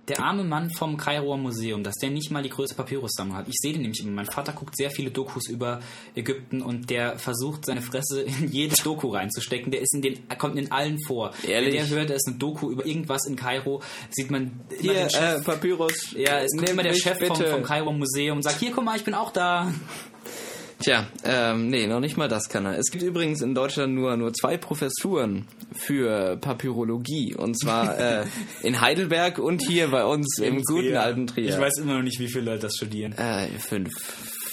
Der arme Mann vom Kairoer Museum, dass der nicht mal die größte Papyrussammlung hat. Ich sehe den nämlich immer. Mein Vater guckt sehr viele Dokus über Ägypten und der versucht seine Fresse in jede Doku reinzustecken. Der ist in den, er kommt in allen vor. Ehrlich? Wenn der hört, da ist eine Doku über irgendwas in Kairo, sieht man immer Hier, den Chef. äh, Papyrus. ja, es kommt immer der Chef vom, vom Kairoer Museum und sagt, hier, guck mal, ich bin auch da. Tja, ähm, nee, noch nicht mal das kann er. Es gibt übrigens in Deutschland nur, nur zwei Professuren für Papyrologie. Und zwar äh, in Heidelberg und hier bei uns im guten alten Trier. Ich weiß immer noch nicht, wie viele Leute das studieren. Äh, fünf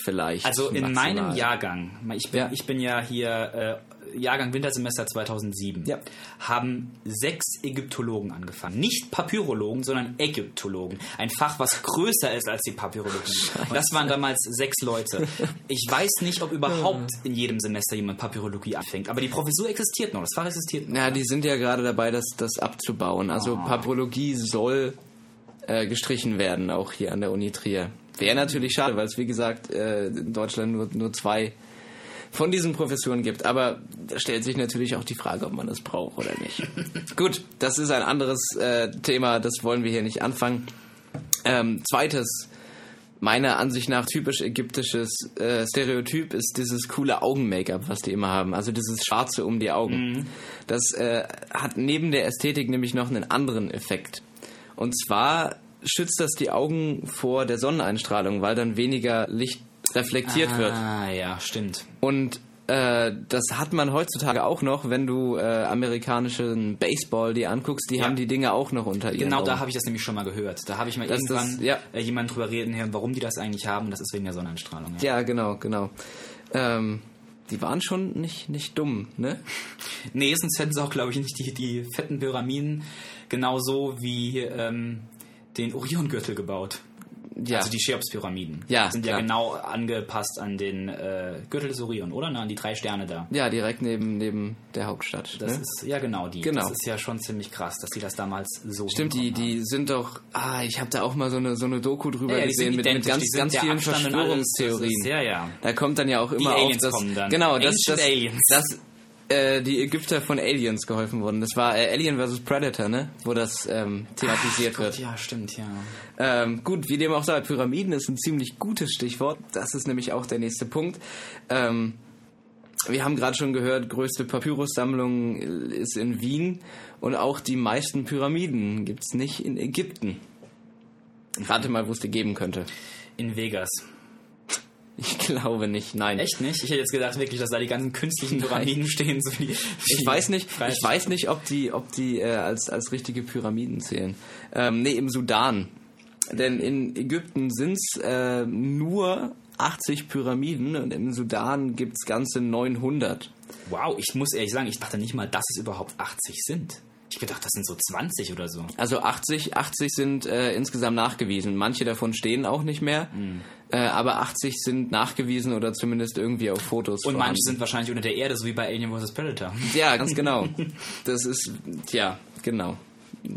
vielleicht. Also in maximal. meinem Jahrgang, ich bin, Ja. ich bin ja hier äh, Jahrgang Wintersemester 2007, Ja. haben sechs Ägyptologen angefangen. Nicht Papyrologen, sondern Ägyptologen. Ein Fach, was größer ist als die Papyrologie. Und das waren damals sechs Leute. Ich weiß nicht, ob überhaupt in jedem Semester jemand Papyrologie anfängt, aber die Professur existiert noch, das Fach existiert noch. Ja, die sind ja gerade dabei, das, das abzubauen. Also Oh. Papyrologie soll äh, gestrichen werden, auch hier an der Uni Trier. Wäre natürlich schade, weil es wie gesagt äh, in Deutschland nur, nur zwei von diesen Professuren gibt. Aber da stellt sich natürlich auch die Frage, ob man das braucht oder nicht. Gut, das ist ein anderes äh, Thema, das wollen wir hier nicht anfangen. Ähm, zweites, meiner Ansicht nach typisch ägyptisches äh, Stereotyp ist dieses coole Augen-Make-up, was die immer haben. Also dieses Schwarze um die Augen. Das äh, hat neben der Ästhetik nämlich noch einen anderen Effekt. Und zwar schützt das die Augen vor der Sonneneinstrahlung, weil dann weniger Licht reflektiert wird. Ah, ja, stimmt. Und äh, das hat man heutzutage auch noch, wenn du äh, amerikanischen Baseball dir anguckst, die Ja. haben die Dinge auch noch unter ihren Genau Augen. da habe ich das nämlich schon mal gehört. Da habe ich mal Das- irgendwann das- ja. äh, jemanden drüber reden hören, warum die das eigentlich haben. Das ist wegen der Sonneneinstrahlung. Ja. Ja, genau, genau. Ähm, die waren schon nicht, nicht dumm, ne? Nee, sonst hätten sie auch, glaube ich, nicht die, die fetten Pyramiden genauso wie ähm, den Oriongürtel gebaut. Ja. Also die Cheops-Pyramiden. Ja, Sind ja klar. genau angepasst an den äh, Gürtel des Orion, oder? Na, an die drei Sterne da. ja, direkt neben, neben der Hauptstadt. Das ne? ist, ja genau die. Genau. Das ist ja schon ziemlich krass, dass die das damals so Stimmt, die, hinbekommen die sind doch. Ah, ich habe da auch mal so eine, so eine Doku drüber Ja, ja, die gesehen mit, mit ganz, die ganz vielen Abstand das Verschwörungstheorien. ist- ja, ja. Da kommt dann ja auch immer auf, Aliens dass. kommen dann. Genau, Ancient dass, Aliens. dass äh, die Ägypter von Aliens geholfen wurden. Das war äh, Alien vs. Predator, ne? Wo das ähm, thematisiert Gott, wird. ja, stimmt, ja. Ähm, gut, wie dem auch sei, Pyramiden ist ein ziemlich gutes Stichwort. Das ist nämlich auch der nächste Punkt. Ähm, wir haben gerade schon gehört, größte Papyrussammlung ist in Wien und auch die meisten Pyramiden gibt's nicht in Ägypten. Rate mal, wo es die geben könnte. In Vegas. Ich glaube nicht, nein. Echt nicht? Ich hätte jetzt gedacht wirklich, dass da die ganzen künstlichen Pyramiden stehen. So wie, Ich weiß nicht, ich weiß nicht, ob die, ob die äh, als, als richtige Pyramiden zählen. Ähm, nee, im Sudan. Denn in Ägypten sind's äh, nur 80 Pyramiden und im Sudan gibt's ganze 900. Wow, ich muss ehrlich sagen, ich dachte nicht mal, dass es überhaupt 80 sind. Ich gedacht, das sind so 20 oder so. Also 80, 80 sind äh, insgesamt nachgewiesen. Manche davon stehen auch nicht mehr, Mhm. Äh, aber 80 sind nachgewiesen oder zumindest irgendwie auf Fotos. Und manche vorhanden. sind wahrscheinlich unter der Erde, so wie bei Alien vs. Predator. Ja, ganz genau. Das ist, ja, genau.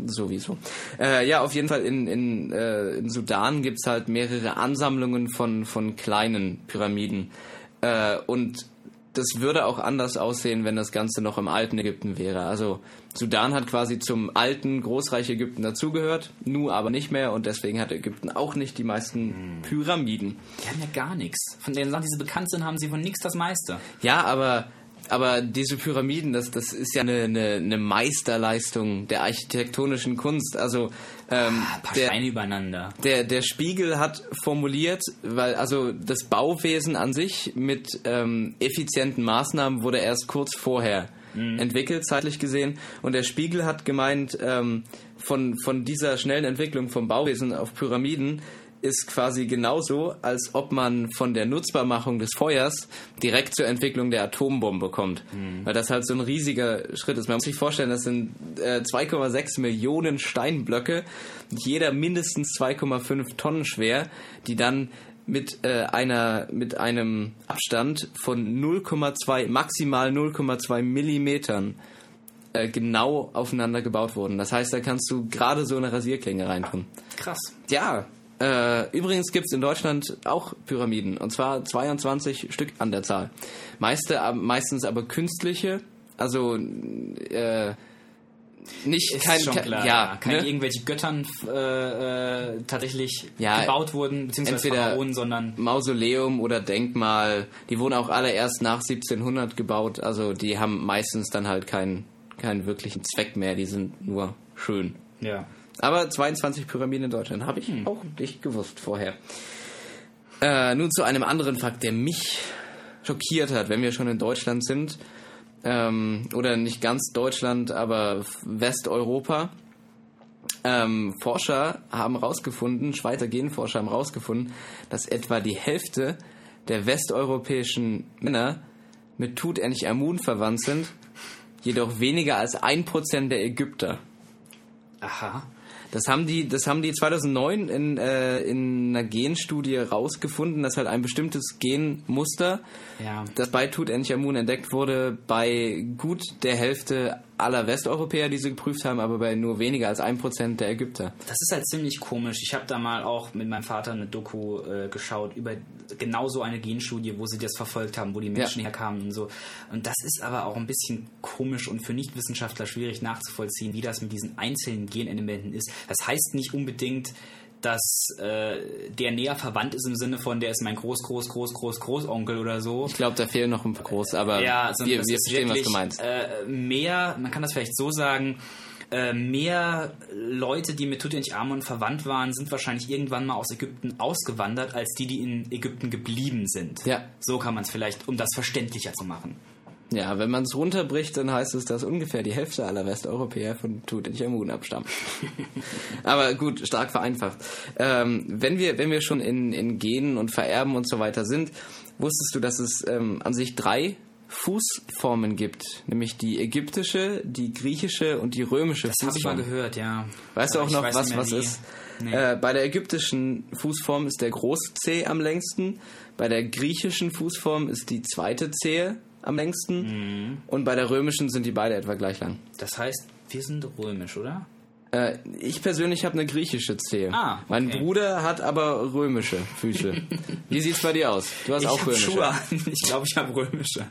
Sowieso. Äh, ja, auf jeden Fall in, in, äh, in Sudan gibt's halt mehrere Ansammlungen von, von kleinen Pyramiden. Äh, und das würde auch anders aussehen, wenn das Ganze noch im alten Ägypten wäre. Also Sudan hat quasi zum alten Großreich Ägypten dazugehört, Nu aber nicht mehr und deswegen hat Ägypten auch nicht die meisten Pyramiden. Die haben ja gar nichts. Von den Sachen, die sie bekannt sind, haben sie von nichts das meiste. Ja, aber aber diese Pyramiden, das, das ist ja eine, eine, eine Meisterleistung der architektonischen Kunst. Also ähm, Ein paar der, Steine übereinander. der, der Spiegel hat formuliert, weil also das Bauwesen an sich mit ähm, effizienten Maßnahmen wurde erst kurz vorher entwickelt, zeitlich gesehen. Und der Spiegel hat gemeint, ähm, von, von dieser schnellen Entwicklung vom Bauwesen auf Pyramiden ist quasi genauso, als ob man von der Nutzbarmachung des Feuers direkt zur Entwicklung der Atombombe kommt. Weil das halt so ein riesiger Schritt ist. Man muss sich vorstellen, das sind äh, 2,6 Millionen Steinblöcke, jeder mindestens 2,5 Tonnen schwer, die dann mit äh, einer mit einem Abstand von 0,2 maximal 0,2 Millimetern äh, genau aufeinander gebaut wurden. Das heißt, da kannst du gerade so eine Rasierklinge reintun. Krass. Ja, äh, übrigens gibt's in Deutschland auch Pyramiden. Und zwar 22 Stück an der Zahl. Meiste, ab- meistens aber künstliche. Also äh, nicht kein, kein klar. ja, keine ne? irgendwelche Göttern äh, äh, tatsächlich Ja, gebaut wurden, beziehungsweise entweder- Pharaonen, sondern Mausoleum oder Denkmal. Die wurden auch alle erst nach 1700 gebaut. Also die haben meistens dann halt keinen keinen wirklichen Zweck mehr. Die sind nur schön. ja. Aber 22 Pyramiden in Deutschland habe ich auch nicht gewusst vorher. Äh, nun zu einem anderen Fakt, der mich schockiert hat, wenn wir schon in Deutschland sind. Ähm, oder nicht ganz Deutschland, aber Westeuropa. Ähm, Forscher haben herausgefunden, Schweizer Genforscher haben herausgefunden, dass etwa die Hälfte der westeuropäischen Männer mit Tutanchamun verwandt sind, jedoch weniger als ein Prozent der Ägypter. Aha. Das haben die, das haben die 2009 in, äh, in einer Genstudie rausgefunden, dass halt ein bestimmtes Genmuster, Ja. das bei Tutanchamun entdeckt wurde, bei gut der Hälfte aller Westeuropäer, die sie geprüft haben, aber bei nur weniger als ein Prozent der Ägypter. Das ist halt ziemlich komisch. Ich habe da mal auch mit meinem Vater eine Doku äh, geschaut über genau so eine Genstudie, wo sie das verfolgt haben, wo die Menschen Ja. herkamen und so. Und das ist aber auch ein bisschen komisch und für Nichtwissenschaftler schwierig nachzuvollziehen, wie das mit diesen einzelnen Genelementen ist. Das heißt nicht unbedingt, dass äh, der näher verwandt ist im Sinne von, der ist mein Groß, Groß, Groß, Groß, Großonkel oder so. Ich glaube, da fehlen noch ein paar groß, aber Ja, also wir, wir verstehen, was wirklich, du meinst. Äh, mehr, man kann das vielleicht so sagen, äh, mehr Leute, die mit Tutanchamun verwandt waren, sind wahrscheinlich irgendwann mal aus Ägypten ausgewandert, als die, die in Ägypten geblieben sind. Ja. So kann man es vielleicht, um das verständlicher zu machen. Ja, wenn man es runterbricht, dann heißt es, dass ungefähr die Hälfte aller Westeuropäer von Tutanchamun abstammen. Aber gut, stark vereinfacht. Ähm, wenn wir, wenn wir schon in, in Genen und Vererben und so weiter sind, wusstest du, dass es ähm, an sich drei Fußformen gibt, nämlich die ägyptische, die griechische und die römische Das habe ich mal Fußform. gehört, ja. Weißt du Aber auch ich noch, was was wie. ist? Nee. Äh, bei der ägyptischen Fußform ist der Groß-C am längsten, bei der griechischen Fußform ist die zweite Zehe am längsten Mhm. und bei der römischen sind die beide etwa gleich lang. Das heißt, wir sind römisch, oder? Äh, ich persönlich habe eine griechische Zehe. Ah, Mein okay. Bruder hat aber römische Füße. Wie sieht's bei dir aus? Du hast ich auch römische. Schuhe an. Ich glaube, ich habe römische.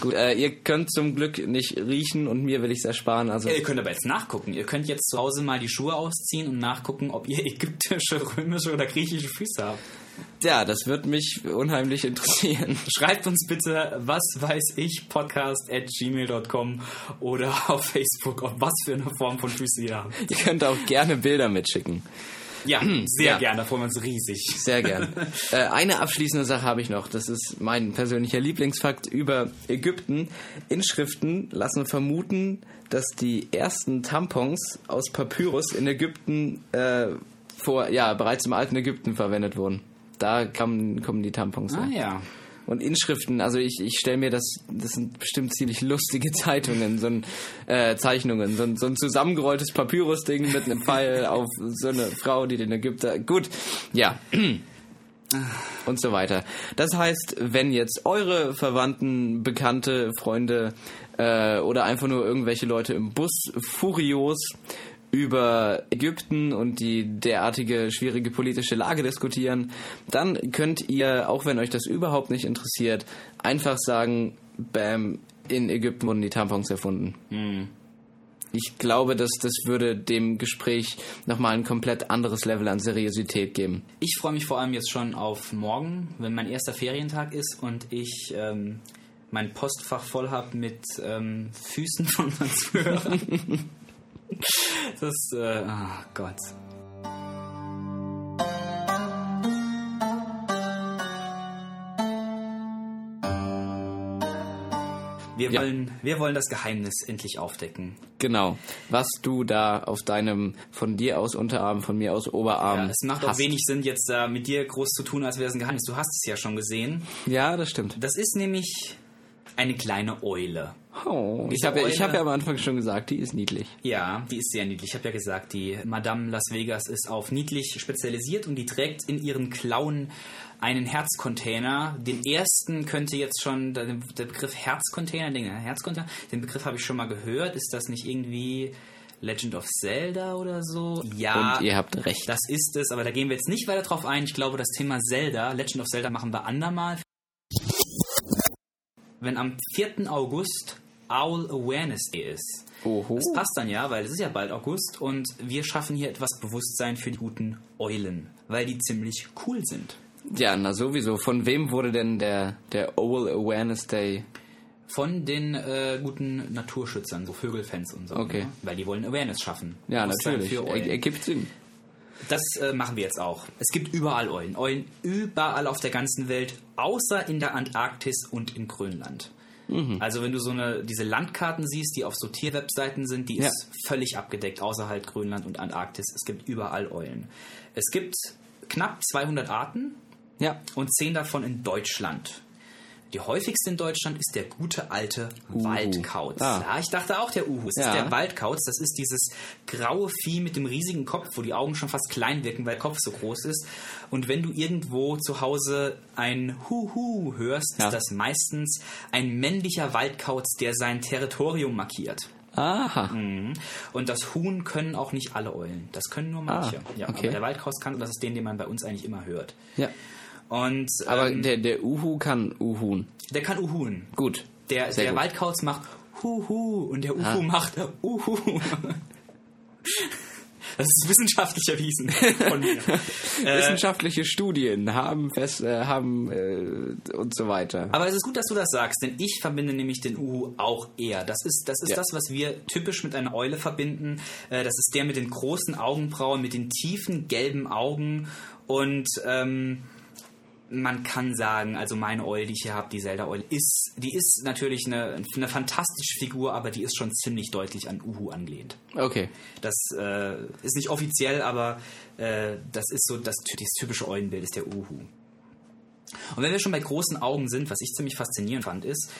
Gut, äh, ihr könnt zum Glück nicht riechen und mir will ich's ersparen. Also Ja, ihr könnt aber jetzt nachgucken. Ihr könnt jetzt zu Hause mal die Schuhe ausziehen und nachgucken, ob ihr ägyptische, römische oder griechische Füße habt. Ja, das wird mich unheimlich interessieren. Schreibt uns bitte, was weiß ich, podcast at gmail.com oder auf Facebook, ob was für eine Form von Füße ihr habt. ihr könnt auch gerne Bilder mitschicken. Ja, sehr Ja. gerne, da freuen wir uns riesig. Sehr gern. äh, eine abschließende Sache habe ich noch. Das ist mein persönlicher Lieblingsfakt über Ägypten. Inschriften lassen vermuten, dass die ersten Tampons aus Papyrus in Ägypten äh, vor, ja, bereits im alten Ägypten verwendet wurden. Da kamen, kommen die Tampons Ah her. ja. Und Inschriften, also ich, ich stelle mir das, das sind bestimmt ziemlich lustige Zeitungen, so ein, äh, Zeichnungen, so ein, so ein zusammengerolltes Papyrus-Ding mit einem Pfeil auf so eine Frau, die den Ägypter, gut, ja. Und so weiter. Das heißt, wenn jetzt eure Verwandten, Bekannte, Freunde äh, oder einfach nur irgendwelche Leute im Bus furios über Ägypten und die derartige schwierige politische Lage diskutieren, dann könnt ihr, auch wenn euch das überhaupt nicht interessiert, einfach sagen, bam, in Ägypten wurden die Tampons erfunden. Ich glaube, dass das würde dem Gespräch nochmal ein komplett anderes Level an Seriosität geben. Ich freue mich vor allem jetzt schon auf morgen, wenn mein erster Ferientag ist und ich ähm, mein Postfach voll habe mit ähm, Füßen von Zuhörern. das, äh, oh Gott. Wir, Ja. wollen, wir wollen das Geheimnis endlich aufdecken. Genau. Was du da auf deinem von dir aus Unterarm, von mir aus Oberarm. Ja, es macht auch hast. wenig Sinn, jetzt da mit dir groß zu tun, als wäre es ein Geheimnis. Du hast es ja schon gesehen. Ja, das stimmt. Das ist nämlich eine kleine Eule. Oh, ich habe ja, ich hab ja am Anfang schon gesagt, die ist niedlich. Ja, die ist sehr niedlich. Ich habe ja gesagt, die Madame Las Vegas ist auf niedlich spezialisiert und die trägt in ihren Klauen einen Herzcontainer. Den ersten könnte jetzt schon der, der Begriff Herzcontainer, den Herzcontainer, den Begriff habe ich schon mal gehört. Ist das nicht irgendwie Legend of Zelda oder so? Ja. Und ihr habt recht. Das ist es, aber da gehen wir jetzt nicht weiter drauf ein. Ich glaube, das Thema Zelda, Legend of Zelda, machen wir andermal. Wenn am 4. August Owl Awareness Day ist. Oho. Das passt dann ja, weil es ist ja bald August und wir schaffen hier etwas Bewusstsein für die guten Eulen, weil die ziemlich cool sind. Ja, na sowieso. Von wem wurde denn der, der Owl Awareness Day? Von den äh, guten Naturschützern, so Vögelfans und so. Okay. Ne? Weil die wollen Awareness schaffen. Ja, Bewusstsein natürlich. Für Er, Eulen. ergibt Sinn. Das äh, machen wir jetzt auch. Es gibt überall Eulen. Eulen überall auf der ganzen Welt, außer in der Antarktis und in Grönland. Mhm. Also wenn du so eine diese Landkarten siehst, die auf so Tierwebseiten sind, die Ja. ist völlig abgedeckt, außer halt Grönland und Antarktis. Es gibt überall Eulen. Es gibt knapp 200 Arten Ja. und 10 davon in Deutschland. Die häufigste in Deutschland ist der gute alte Waldkauz. Ah. Ja, ich dachte auch der Uhu. Es Ja. ist der Waldkauz. Das ist dieses graue Vieh mit dem riesigen Kopf, wo die Augen schon fast klein wirken, weil der Kopf so groß ist. Und wenn du irgendwo zu Hause ein Huhu hörst, Ja. ist das meistens ein männlicher Waldkauz, der sein Territorium markiert. Aha. Mhm. Und das Huhn können auch nicht alle Eulen. Das können nur manche. Ah, ja, okay. aber der Waldkauz kann, und das ist den, den man bei uns eigentlich immer hört. Ja. Und Aber ähm, der, der Uhu kann Uhun. der kann Uhun. Gut. Der, Sehr der gut. Waldkauz macht Huhu und der Uhu Ah. macht Uhu. Das ist wissenschaftlich erwiesen von mir. äh, Wissenschaftliche Studien haben fest, äh, haben äh, und so weiter. aber es ist gut, dass du das sagst, denn ich verbinde nämlich den Uhu auch eher. Das ist das, ist Ja. das was wir typisch mit einer Eule verbinden. Äh, Das ist der mit den großen Augenbrauen, mit den tiefen gelben Augen und ähm, man kann sagen, also meine Eule, die ich hier habe, die Zelda-Eule, ist, die ist natürlich eine, eine fantastische Figur, aber die ist schon ziemlich deutlich an Uhu angelehnt. Okay. Das äh, ist nicht offiziell, aber äh, das ist so das, das typische Eulenbild, ist der Uhu. Und wenn wir schon bei großen Augen sind, was ich ziemlich faszinierend fand, ist,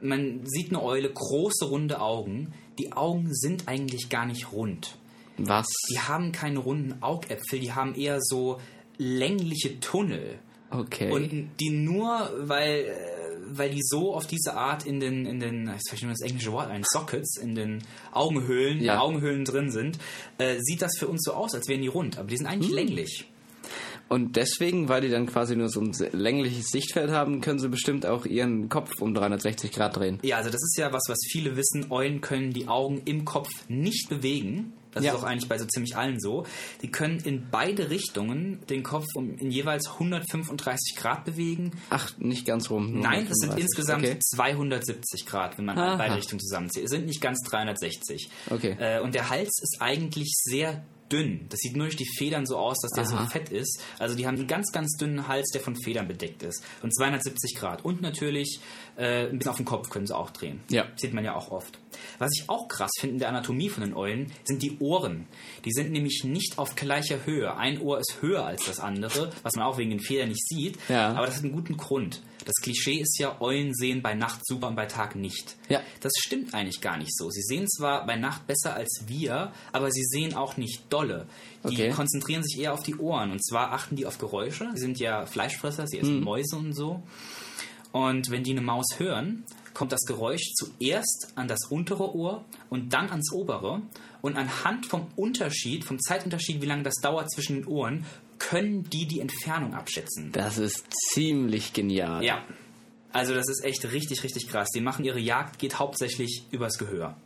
man sieht eine Eule, große, runde Augen. Die Augen sind eigentlich gar nicht rund. Was? Die haben keine runden Augäpfel, die haben eher so längliche Tunnel. Okay. Und die nur, weil, äh, weil die so auf diese Art in den, in den, jetzt fällt mir das englische Wort ein, Sockets, in den Augenhöhlen, Ja. Augenhöhlen drin sind, äh, sieht das für uns so aus, als wären die rund. Aber die sind Hm. eigentlich länglich. Und deswegen, weil die dann quasi nur so ein längliches Sichtfeld haben, können sie bestimmt auch ihren Kopf um 360 Grad drehen. Ja, also das ist ja was, was viele wissen. Eulen können die Augen im Kopf nicht bewegen. Das Ja. ist auch eigentlich bei so ziemlich allen so. Die können in beide Richtungen den Kopf um in jeweils 135 Grad bewegen. Ach, nicht ganz rum. Nein, es sind 35. insgesamt Okay. 270 Grad, wenn man Aha. beide Richtungen zusammenzählt. Es sind nicht ganz 360. Okay. Äh, und der Hals ist eigentlich sehr dünn. Das sieht nur durch die Federn so aus, dass der Aha. so fett ist. Also die haben einen ganz, ganz dünnen Hals, der von Federn bedeckt ist. Und 270 Grad. Und natürlich äh, ein bisschen auf den Kopf können sie auch drehen. Ja. Sieht man ja auch oft. Was ich auch krass finde in der Anatomie von den Eulen, sind die Ohren. Die sind nämlich nicht auf gleicher Höhe. Ein Ohr ist höher als das andere, was man auch wegen den Federn nicht sieht. Ja. Aber das hat einen guten Grund. Das Klischee ist ja, Eulen sehen bei Nacht super und bei Tag nicht. Ja. Das stimmt eigentlich gar nicht so. Sie sehen zwar bei Nacht besser als wir, aber sie sehen auch nicht dolle. Die Okay. konzentrieren sich eher auf die Ohren. Und zwar achten die auf Geräusche. Sie sind ja Fleischfresser, sie essen Mhm. Mäuse und so. Und wenn die eine Maus hören, kommt das Geräusch zuerst an das untere Ohr und dann ans obere. Und anhand vom Unterschied, vom Zeitunterschied, wie lange das dauert zwischen den Ohren, können die die Entfernung abschätzen. Das ist ziemlich genial. Ja. Also das ist echt richtig, richtig krass. Die machen ihre Jagd, geht hauptsächlich übers Gehör.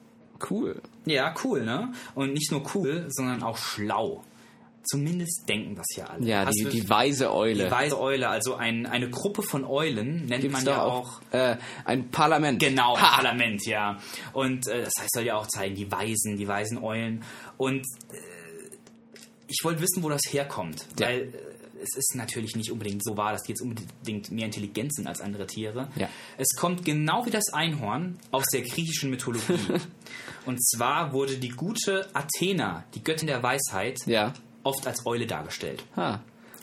Cool. Ja, cool, ne? Und nicht nur cool, sondern auch schlau. Zumindest denken das ja alle. Ja, die, die weise Eule. die weise Eule, also ein, eine Gruppe von Eulen nennt Gibt's man ja auch, auch äh, ein Parlament. Genau, ein Ha! Parlament, ja. Und äh, das heißt, soll ja auch zeigen, die Weisen, die weisen Eulen. Und äh, ich wollte wissen, wo das herkommt. Ja. Weil äh, es ist natürlich nicht unbedingt so wahr, dass die jetzt unbedingt mehr intelligent sind als andere Tiere. Ja. Es kommt genau wie das Einhorn aus der griechischen Mythologie. Und zwar wurde die gute Athena, die Göttin der Weisheit, Ja. oft als Eule dargestellt. Ha.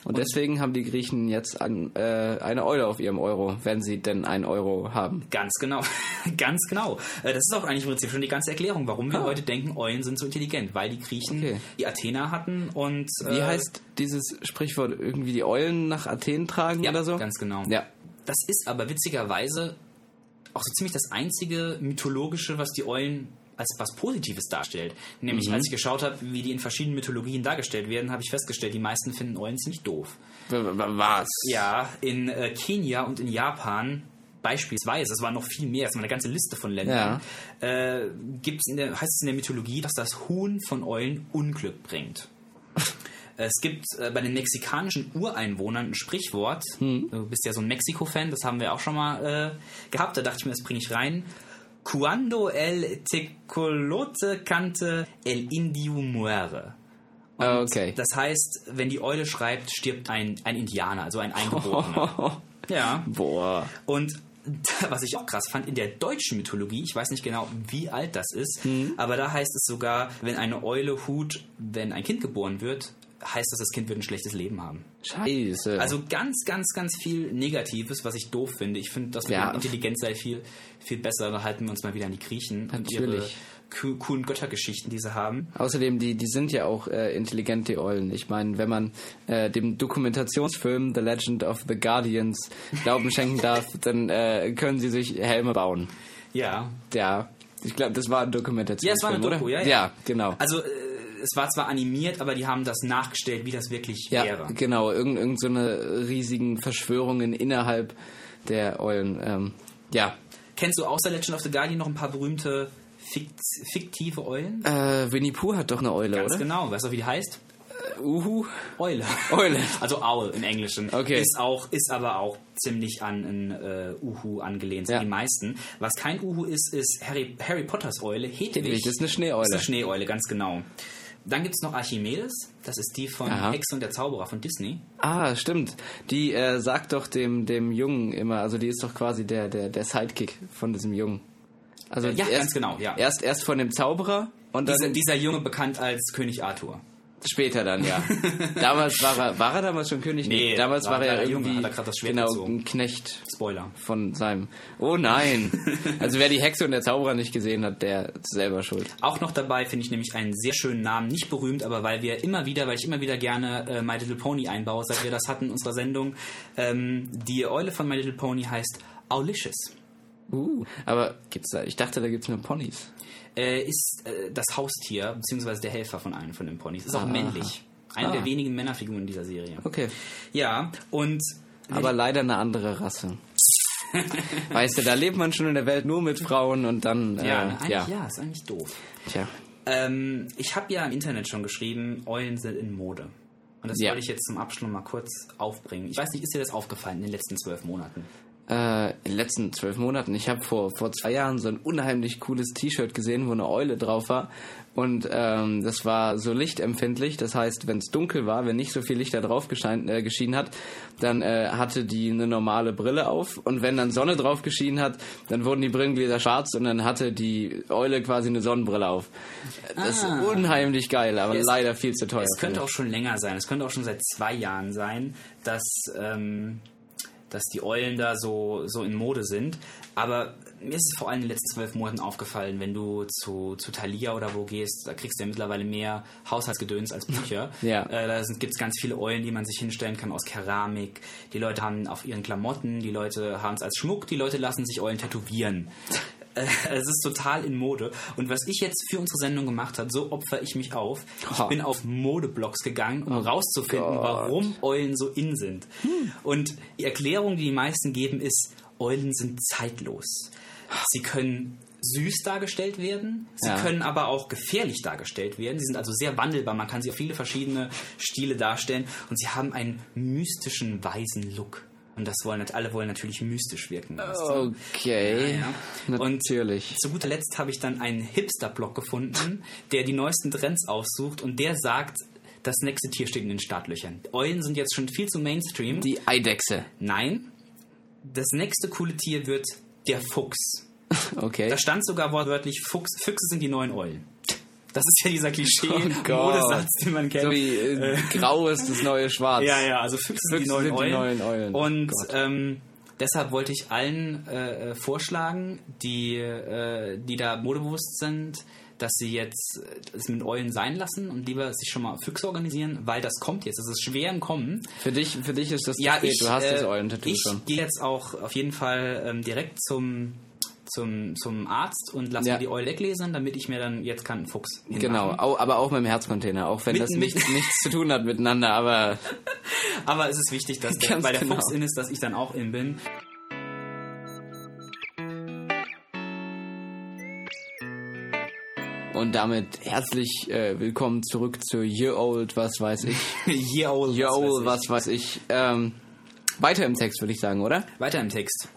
Und deswegen haben die Griechen jetzt an, äh, eine Eule auf ihrem Euro, wenn sie denn einen Euro haben. Ganz genau, ganz genau. Äh, Das ist auch eigentlich im Prinzip schon die ganze Erklärung, warum wir Ah. heute denken, Eulen sind so intelligent, weil die Griechen Okay. die Athena hatten und Wie äh, heißt dieses Sprichwort? Irgendwie die Eulen nach Athen tragen ja, oder so? ganz genau. Ja. Das ist aber witzigerweise auch so ziemlich das einzige mythologische, was die Eulen als was Positives darstellt. Nämlich, Mhm. als ich geschaut habe, wie die in verschiedenen Mythologien dargestellt werden, habe ich festgestellt, die meisten finden Eulen ziemlich doof. Was? Ja, in äh, Kenia und in Japan beispielsweise, es waren noch viel mehr, es war eine ganze Liste von Ländern, äh, gibt's in der, heißt es in der Mythologie, dass das Huhn von Eulen Unglück bringt. Es gibt äh, bei den mexikanischen Ureinwohnern ein Sprichwort. Du bist ja so ein Mexiko-Fan, das haben wir auch schon mal äh, gehabt. Da dachte ich mir, das bringe ich rein. Cuando el tecolote cante, el indio muere. Ah, okay. Das heißt, wenn die Eule schreibt, stirbt ein, ein Indianer, also ein Eingeborener. ja. Boah. Und was ich auch krass fand, in der deutschen Mythologie, ich weiß nicht genau, wie alt das ist, aber da heißt es sogar, wenn eine Eule hut, wenn ein Kind geboren wird, heißt das, das Kind wird ein schlechtes Leben haben. Scheiße. Also ganz, ganz, ganz viel Negatives, was ich doof finde. Ich finde, das mit Ja. Intelligenz sei viel, viel besser. Da halten wir uns mal wieder an die Griechen und ihre Natürlich. co- coolen Göttergeschichten, die sie haben. Außerdem, die, die sind ja auch äh, intelligent, die Eulen. Ich meine, wenn man äh, dem Dokumentationsfilm The Legend of the Guardians Glauben schenken darf, dann äh, können sie sich Helme bauen. Ja, Ja, ich glaube, das war ein Dokumentationsfilm, Ja, es war eine Doku, oder? ja, ja. Ja, genau. Also äh, es war zwar animiert, aber die haben das nachgestellt, wie das wirklich ja, wäre. genau. Irgend, irgend so eine riesigen Verschwörungen innerhalb der Eulen. Ähm, ja, Kennst du außer Legend of the Guardian noch ein paar berühmte fikt fiktive Eulen? äh, Winnie Pooh hat doch eine Eule, Ganz oder? genau. Weißt du, wie die heißt? Uhu. Eule. Eule. Also Owl im Englischen. Okay. Ist, auch, ist aber auch ziemlich an ein äh, Uhu angelehnt, Ja. die meisten. Was kein Uhu ist, ist Harry, Harry Potters Eule. Hedwig. Hedwig, das ist eine Schneeeule. Das ist eine Schneeeule, ganz genau. Dann gibt es noch Archimedes. Das ist die von Aha. Hexe und der Zauberer von Disney. Ah, stimmt. Die äh, sagt doch dem, dem Jungen immer, also die ist doch quasi der, der, der Sidekick von diesem Jungen. Also ja, erst, ganz genau, ja. Erst, erst von dem Zauberer und dann Dieser, dieser Junge bekannt als König Arthur. Später dann, ja. damals war er, war er damals schon König? Nee, damals war war, er kleiner Junge, irgendwie, hat er das Schwert genau, gezogen. ein Knecht Spoiler. von seinem, oh nein. also wer die Hexe und der Zauberer nicht gesehen hat, der ist selber schuld. Auch noch dabei finde ich nämlich einen sehr schönen Namen, nicht berühmt, aber weil wir immer wieder, weil ich immer wieder gerne äh, My Little Pony einbaue, seit wir das hatten in unserer Sendung. Ähm, die Eule von My Little Pony heißt Aulicious. Uh, aber gibt's da, ich dachte, da gibt's nur Ponys. Äh, ist äh, das Haustier, beziehungsweise der Helfer von einem von den Ponys. Ist auch Ah. männlich. Eine Ah. der wenigen Männerfiguren dieser Serie. Okay. Ja, und Aber leider eine andere Rasse. weißt du, da lebt man schon in der Welt nur mit Frauen und dann, äh, ja, eigentlich ja. ja. ist eigentlich doof. Tja. Ähm, ich habe ja im Internet schon geschrieben, Eulen sind in Mode. Und das Ja. wollte ich jetzt zum Abschluss mal kurz aufbringen. Ich weiß nicht, ist dir das aufgefallen in den letzten zwölf Monaten? Äh, in den letzten zwölf Monaten. Ich habe vor, vor zwei Jahren so ein unheimlich cooles T-Shirt gesehen, wo eine Eule drauf war. Und ähm, das war so lichtempfindlich. Das heißt, wenn es dunkel war, wenn nicht so viel Licht da drauf äh, geschienen hat, dann äh, hatte die eine normale Brille auf. Und wenn dann Sonne drauf geschienen hat, dann wurden die Brillengläser schwarz und dann hatte die Eule quasi eine Sonnenbrille auf. Das ist unheimlich geil, aber Ah. Es- leider viel zu teuer. Es könnte auch schon länger sein. Es könnte auch schon seit zwei Jahren sein, dass, ähm, dass die Eulen da so, so in Mode sind. Aber mir ist es vor allem in den letzten zwölf Monaten aufgefallen, wenn du zu, zu Thalia oder wo gehst, da kriegst du ja mittlerweile mehr Haushaltsgedöns als Bücher. Ja. Äh, da gibt es ganz viele Eulen, die man sich hinstellen kann aus Keramik. Die Leute haben auf ihren Klamotten, die Leute haben es als Schmuck, die Leute lassen sich Eulen tätowieren. Äh, Es ist total in Mode. Und was ich jetzt für unsere Sendung gemacht habe, so opfer ich mich auf. Ich Ha. bin auf Modeblogs gegangen, um rauszufinden, Gott. warum Eulen so in sind. Und die Erklärung, die die meisten geben, ist, Eulen sind zeitlos. Sie können süß dargestellt werden, sie Ja. können aber auch gefährlich dargestellt werden. Sie sind also sehr wandelbar, man kann sie auf viele verschiedene Stile darstellen und sie haben einen mystischen, weisen Look. Und das wollen alle wollen natürlich mystisch wirken. weißt du? Okay. Ja, ja. Und Natürlich. zu guter Letzt habe ich dann einen Hipster-Blog gefunden, der die neuesten Trends aussucht und der sagt, das nächste Tier steht in den Startlöchern. Eulen sind jetzt schon viel zu Mainstream. Die Eidechse. Nein, das nächste coole Tier wird der Fuchs. Okay. Da stand sogar wortwörtlich, Fuchs, Füchse sind die neuen Eulen. Das ist ja dieser Oh Klischee-Modesatz, den man kennt. So wie äh, grau ist das neue Schwarz. Ja, ja, also Füchse, sind, die Füchse neuen, sind die Eulen. neuen Eulen. Und Gott. ähm, deshalb wollte ich allen äh, äh, vorschlagen, die, äh, die da modebewusst sind, dass sie jetzt äh, es mit Eulen sein lassen und lieber sich schon mal Füchse organisieren, weil das kommt jetzt. Es ist schwer im Kommen. Für dich, für dich ist das Ja, spät. ich, du hast äh, das Eulentattoo ich schon. gehe jetzt auch auf jeden Fall ähm, direkt zum, zum, zum Arzt und lasse Ja. mir die Eule weglesen, damit ich mir dann jetzt keinen Fuchs. Genau, au, aber auch mit dem Herzcontainer, auch wenn Mit- das nichts, nichts zu tun hat miteinander, aber Aber es ist wichtig, dass der, weil der genau. Fuchs in ist, dass ich dann auch in bin. und damit herzlich äh, willkommen zurück zu Year Old, was weiß ich. Year old, Year was weiß Old, ich. was weiß ich. Ähm, weiter im Text, würde ich sagen, oder? Weiter im Text.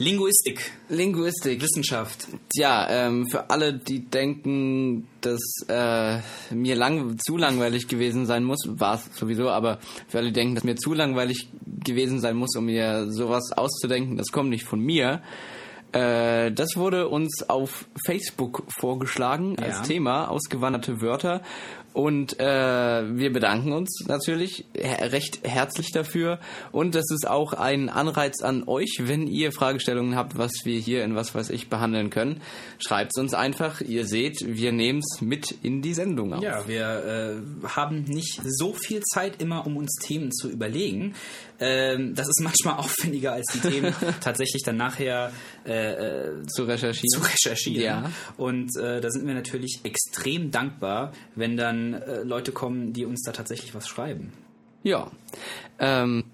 Linguistik, Linguistik. Wissenschaft. Ja, ähm, für alle, die denken, dass äh, mir lang, zu langweilig gewesen sein muss, war es sowieso, aber für alle, die denken, dass mir zu langweilig gewesen sein muss, um mir sowas auszudenken, das kommt nicht von mir. Äh, das wurde uns auf Facebook vorgeschlagen als Ja. Thema, ausgewanderte Wörter. Und äh, wir bedanken uns natürlich recht herzlich dafür. Und das ist auch ein Anreiz an euch, wenn ihr Fragestellungen habt, was wir hier in was weiß ich behandeln können. Schreibt es uns einfach. Ihr seht, wir nehmen es mit in die Sendung auf. Ja, wir äh, haben nicht so viel Zeit immer, um uns Themen zu überlegen. Ähm, das ist manchmal aufwendiger, als die Themen tatsächlich dann nachher äh, äh, Zu recherchieren. zu recherchieren. Ja. Und äh, da sind wir natürlich extrem dankbar, wenn dann äh, Leute kommen, die uns da tatsächlich was schreiben. Ja. Ähm,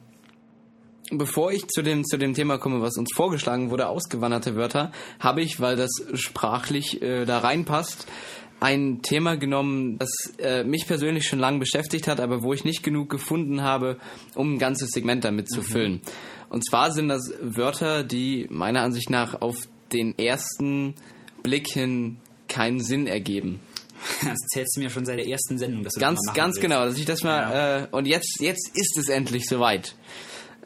bevor ich zu dem, zu dem Thema komme, was uns vorgeschlagen wurde, ausgewanderte Wörter, habe ich, weil das sprachlich äh, da reinpasst, ein Thema genommen, das äh, mich persönlich schon lange beschäftigt hat, aber wo ich nicht genug gefunden habe, um ein ganzes Segment damit zu füllen. Und zwar sind das Wörter, die meiner Ansicht nach auf den ersten Blick hin keinen Sinn ergeben. Das zählst du mir schon seit der ersten Sendung. Dass du das Ganz, mal machen ganz genau, dass ich das mal äh, und jetzt, jetzt ist es endlich soweit.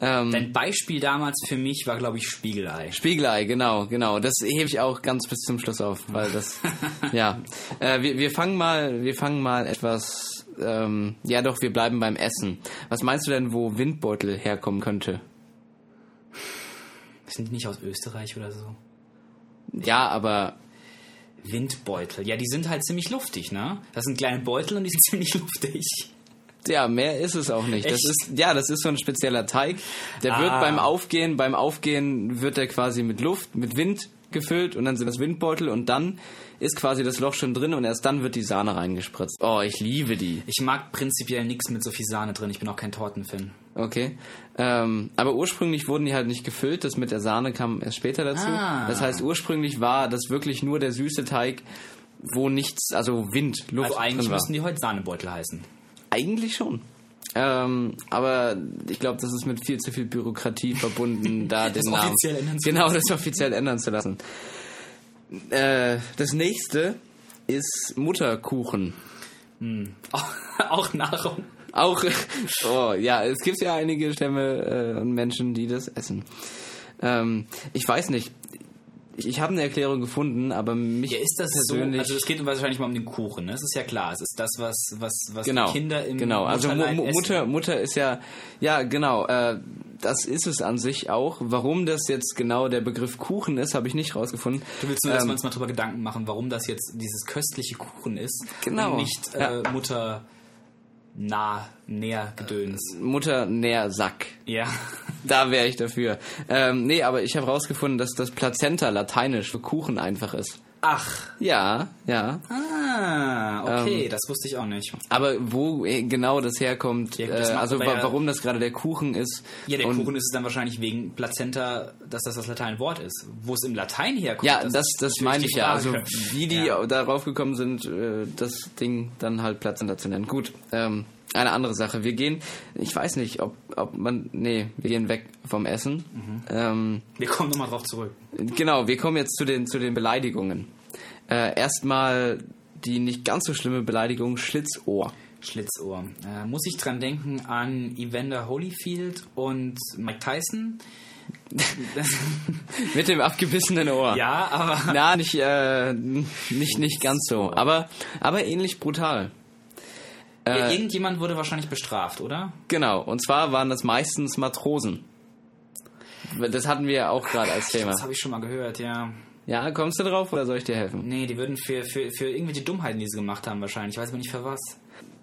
Ähm, Dein Beispiel damals für mich war, glaube ich, Spiegelei. Spiegelei, genau, genau. Das hebe ich auch ganz bis zum Schluss auf, weil das, ja. Äh, wir, wir fangen mal, wir fangen mal etwas, ähm, ja doch, wir bleiben beim Essen. Was meinst du denn, wo Windbeutel herkommen könnte? Sind die nicht aus Österreich oder so? Ja, aber Windbeutel. Ja, die sind halt ziemlich luftig, ne? Das sind kleine Beutel und die sind ziemlich luftig. ja, mehr ist es auch nicht. Das ist, ja, das ist so ein spezieller Teig. Der wird Ah. beim Aufgehen, beim Aufgehen wird er quasi mit Luft, mit Wind gefüllt und dann sind das Windbeutel und dann ist quasi das Loch schon drin und erst dann wird die Sahne reingespritzt. Oh, ich liebe die. Ich mag prinzipiell nichts mit so viel Sahne drin. Ich bin auch kein Tortenfan. Okay. Ähm, aber ursprünglich wurden die halt nicht gefüllt. Das mit der Sahne kam erst später dazu. Ah. Das heißt, ursprünglich war das wirklich nur der süße Teig, wo nichts, also Wind, Luft Also eigentlich drin war. müssten die heute Sahnebeutel heißen. Eigentlich schon. Ähm, aber ich glaube, das ist mit viel zu viel Bürokratie verbunden, da den Namen offiziell ändern zu genau das offiziell ändern zu lassen. Äh, das nächste ist Mutterkuchen. auch Nahrung. Auch, oh ja, es gibt ja einige Stämme äh, und Menschen, die das essen. Ähm, ich weiß nicht. Ich, ich habe eine Erklärung gefunden, aber mich Ja, ist das so? persönlich. Also es geht wahrscheinlich mal um den Kuchen, ne? Das ist ja klar. Es ist das, was, was, was genau, die Kinder im genau. Also Mu. Mutter, Mutter ist ja, ja genau. Äh, das ist es an sich auch. Warum das jetzt genau der Begriff Kuchen ist, habe ich nicht rausgefunden. Du willst nur, dass Ähm, wir uns mal drüber Gedanken machen, warum das jetzt dieses köstliche Kuchen ist Genau. und nicht äh, Mutter nah, näher Gedöns. Mutter Nährsack. Ja. Da wäre ich dafür. Ähm, nee, aber ich habe rausgefunden, dass das Plazenta lateinisch für Kuchen einfach ist. Ach. Ja, ja. Ah, okay, Ähm, das wusste ich auch nicht. Aber wo äh, genau das herkommt, Ja, das äh, also wa warum das gerade der Kuchen ist. Ja, der Kuchen ist es dann wahrscheinlich wegen Plazenta, dass das das Lateinwort ist. Wo es im Latein herkommt. Ja, das, das natürlich meine ich ja. Also wie die Ja. darauf gekommen sind, äh, das Ding dann halt Plazenta zu nennen. Gut, ähm, eine andere Sache. Wir gehen, ich weiß nicht, ob, ob man, nee, wir gehen weg vom Essen. Mhm. Ähm, Wir kommen nochmal drauf zurück. Genau, wir kommen jetzt zu den, zu den Beleidigungen. Äh, erstmal die nicht ganz so schlimme Beleidigung Schlitzohr. Schlitzohr. Äh, muss ich dran denken an Evander Holyfield und Mike Tyson? Mit dem abgebissenen Ohr. Ja, aber Na, nicht, äh, nicht, nicht ganz so. Aber, aber ähnlich brutal. ja, Äh, irgendjemand wurde wahrscheinlich bestraft, oder? genau, und zwar waren das meistens Matrosen. Das hatten wir ja auch gerade als Thema. Das habe ich schon mal gehört, ja. Ja, kommst du drauf oder soll ich dir helfen? Nee, die würden für, für, für irgendwelche Dummheiten, die sie gemacht haben, wahrscheinlich. Ich weiß aber nicht für was.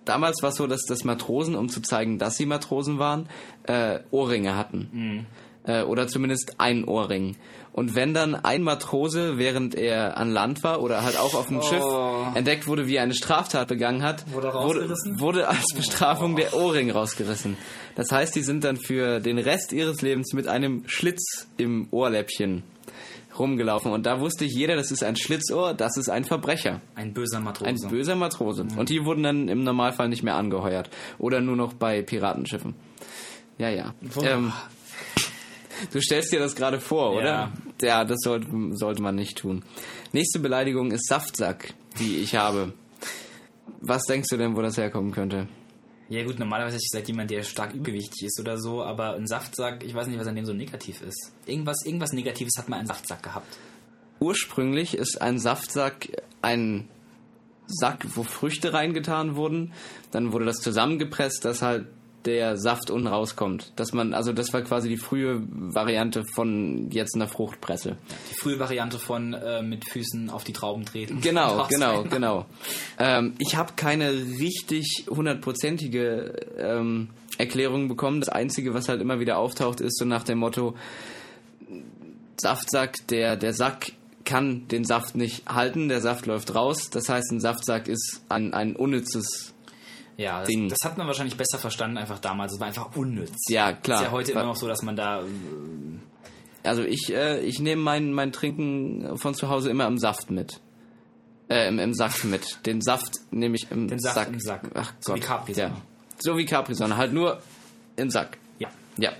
Damals war es so, dass das Matrosen, um zu zeigen, dass sie Matrosen waren, äh, Ohrringe hatten. Äh, oder zumindest ein Ohrring. Und wenn dann ein Matrose, während er an Land war oder halt auch auf dem Schiff entdeckt wurde, wie er eine Straftat begangen hat, Wurde wurde, wurde als Bestrafung der Ohrring rausgerissen. Das heißt, die sind dann für den Rest ihres Lebens mit einem Schlitz im Ohrläppchen rumgelaufen. Und da wusste jeder, das ist ein Schlitzohr, das ist ein Verbrecher. Ein böser Matrose. Ein böser Matrose. Und die wurden dann im Normalfall nicht mehr angeheuert. Oder nur noch bei Piratenschiffen. Ja, ja. Ähm, du stellst dir das gerade vor, oder? Ja. Ja, das sollte, sollte man nicht tun. Nächste Beleidigung ist Saftsack, die ich habe. Was denkst du denn, wo das herkommen könnte? Ja gut, normalerweise ist halt jemand, der stark übergewichtig ist oder so, aber ein Saftsack, ich weiß nicht, was an dem so negativ ist. Irgendwas, irgendwas Negatives hat mal ein Saftsack gehabt. Ursprünglich ist ein Saftsack ein Sack, wo Früchte reingetan wurden. Dann wurde das zusammengepresst, dass halt der Saft unten rauskommt. Dass man, also das war quasi die frühe Variante von jetzt einer Fruchtpresse. Die frühe Variante von äh, mit Füßen auf die Trauben treten. Genau, genau, rein. genau. Ähm, ich habe keine richtig hundertprozentige ähm, Erklärung bekommen. Das Einzige, was halt immer wieder auftaucht, ist so nach dem Motto, Saftsack, der, der Sack kann den Saft nicht halten, der Saft läuft raus. Das heißt, ein Saftsack ist ein, ein unnützes Ja, das, Ding. das hat man wahrscheinlich besser verstanden einfach damals. Es war einfach unnütz. Ja, klar. Ist ja heute immer noch so, dass man da. Also ich, äh, ich nehme mein, mein Trinken von zu Hause immer im Saft mit. Äh, im, im Sack mit. Den Saft nehme ich im Den Saft Sack. im Sack. Ach So Gott. wie Capri-Sonne. Ja. So wie Capri-Sonne, halt nur im Sack. Ja. Ja.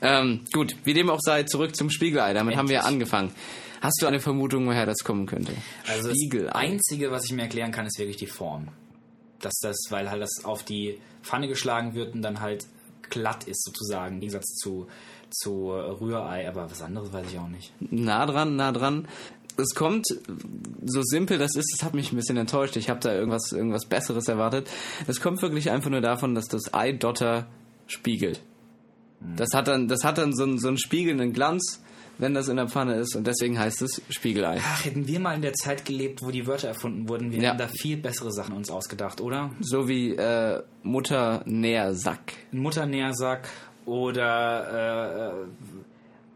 Ähm, gut, wie dem auch sei, zurück zum Spiegelei. Damit haben wir Endlich. angefangen. Hast du eine Vermutung, woher das kommen könnte? Also das Spiegelei. Einzige, was ich mir erklären kann, ist wirklich die Form. Dass das, weil halt das auf die Pfanne geschlagen wird und dann halt glatt ist sozusagen, im Gegensatz zu, zu Rührei, aber was anderes weiß ich auch nicht. Nah dran, nah dran. Es kommt, so simpel das ist, es hat mich ein bisschen enttäuscht. Ich habe da irgendwas, irgendwas Besseres erwartet. Es kommt wirklich einfach nur davon, dass das Eidotter spiegelt. Das hat dann, das hat dann so einen, so einen spiegelnden Glanz, wenn das in der Pfanne ist und deswegen heißt es Spiegelei. Ach, hätten wir mal in der Zeit gelebt, wo die Wörter erfunden wurden, wir Ja. hätten da viel bessere Sachen uns ausgedacht, oder? So wie äh, Mutter Nährsack. Ein Mutternährsack oder äh, äh,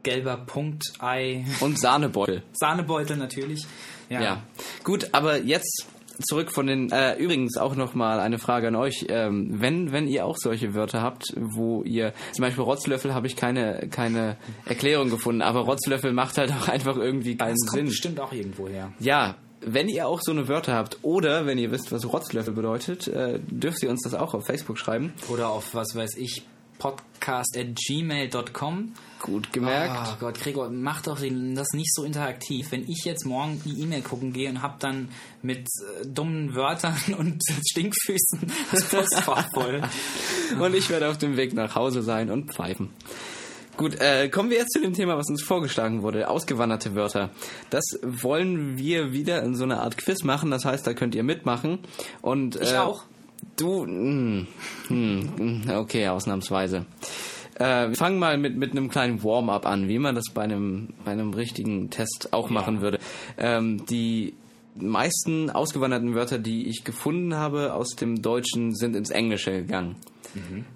gelber Punktei, Und Sahnebeutel. Sahnebeutel natürlich. Ja. Gut, aber jetzt zurück von den. Äh, übrigens auch nochmal eine Frage an euch. Ähm, wenn, wenn ihr auch solche Wörter habt, wo ihr. Zum Beispiel Rotzlöffel habe ich keine, keine Erklärung gefunden, aber Rotzlöffel macht halt auch einfach irgendwie keinen Das kommt Sinn. bestimmt auch irgendwo her. Ja. Wenn ihr auch so eine Wörter habt oder wenn ihr wisst, was Rotzlöffel bedeutet, äh, dürft ihr uns das auch auf Facebook schreiben. Oder auf, was weiß ich, podcast at gmail.com. Gut gemerkt. Oh Gott, Gregor, mach doch das nicht so interaktiv. Wenn ich jetzt morgen die E-Mail gucken gehe und hab dann mit äh, dummen Wörtern und Stinkfüßen das Postfach voll. Und ich werde auf dem Weg nach Hause sein und pfeifen. Gut, äh, kommen wir jetzt zu dem Thema, was uns vorgeschlagen wurde. Ausgewanderte Wörter. Das wollen wir wieder in so einer Art Quiz machen. Das heißt, da könnt ihr mitmachen. Und, Ich äh, auch. Du, hm, hm, okay, ausnahmsweise. Äh, wir fangen mal mit, mit einem kleinen Warm-up an, wie man das bei einem, bei einem richtigen Test auch machen würde. Ähm, die meisten ausgewanderten Wörter, die ich gefunden habe aus dem Deutschen, sind ins Englische gegangen.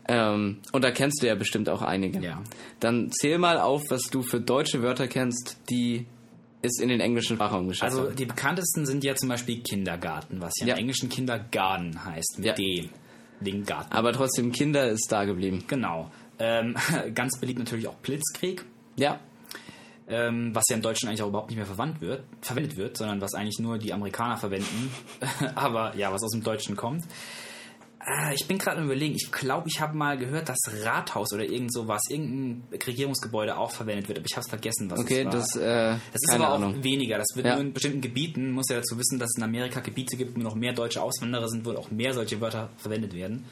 Ähm, und da kennst du ja bestimmt auch einige. Ja. Dann zähl mal auf, was du für deutsche Wörter kennst, die es in den englischen Sprachraum geschafft Also die bekanntesten sind ja zum Beispiel Kindergarten, was ja, Ja. im Englischen Kindergarten heißt, mit Ja. D. Den Garten. Aber trotzdem, Kinder ist da geblieben. Genau. Ähm, ganz beliebt natürlich auch Blitzkrieg, Ja. ähm, was ja im Deutschen eigentlich auch überhaupt nicht mehr verwandt wird, verwendet wird, sondern was eigentlich nur die Amerikaner verwenden. Aber ja, was aus dem Deutschen kommt. Äh, ich bin gerade überlegen, ich glaube, ich habe mal gehört, dass Rathaus oder irgend sowas, irgendein Regierungsgebäude auch verwendet wird, aber ich habe es vergessen, was Okay, es war. das, äh, Das ist aber auch Ahnung. weniger. Das wird Ja. nur in bestimmten Gebieten. Muss ja dazu wissen, dass es in Amerika Gebiete gibt, wo noch mehr deutsche Auswanderer sind, wo auch mehr solche Wörter verwendet werden.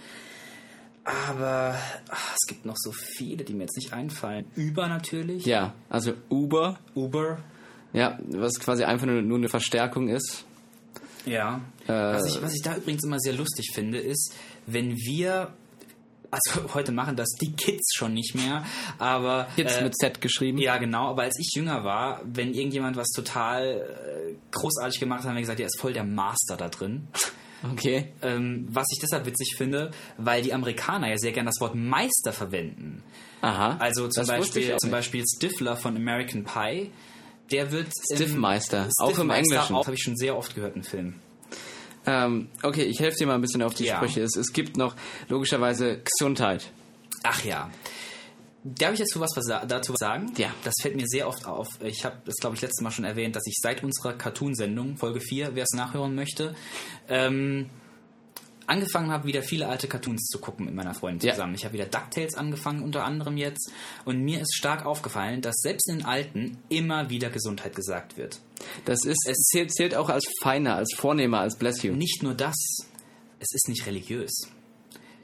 Aber ach, es gibt noch so viele, die mir jetzt nicht einfallen. Über natürlich. Ja, also Uber, Uber. ja, was quasi einfach nur, nur eine Verstärkung ist. Ja. Äh, was, ich, was ich da übrigens immer sehr lustig finde, ist, wenn wir. Also heute machen das die Kids schon nicht mehr, aber. Jetzt äh, mit Z geschrieben. Ja, genau, aber als ich jünger war, wenn irgendjemand was total äh, großartig gemacht hat, haben wir gesagt, der ist voll der Master da drin. Okay. Ähm, was ich deshalb witzig finde, weil die Amerikaner ja sehr gerne das Wort Meister verwenden. Aha. Also zum Beispiel, zum. Beispiel Stifler von American Pie, der wird im- Stiffmeister, auch im Englischen. Habe ich schon sehr oft gehört im Film. Ähm, okay, ich helfe dir mal ein bisschen auf die Ja. Sprüche. Es, es gibt noch logischerweise Gesundheit. Ach ja. Darf ich dazu was versa- dazu was sagen? Ja. Das fällt mir sehr oft auf. Ich habe das, glaube ich, letztes Mal schon erwähnt, dass ich seit unserer Cartoon-Sendung, Folge 4, wer es nachhören möchte, ähm, angefangen habe, wieder viele alte Cartoons zu gucken mit meiner Freundin Ja. zusammen. Ich habe wieder DuckTales angefangen, unter anderem jetzt. Und mir ist stark aufgefallen, dass selbst in den alten immer wieder Gesundheit gesagt wird. Das ist, es zählt, zählt auch als feiner, als vornehmer, als bless you. Nicht nur das, es ist nicht religiös.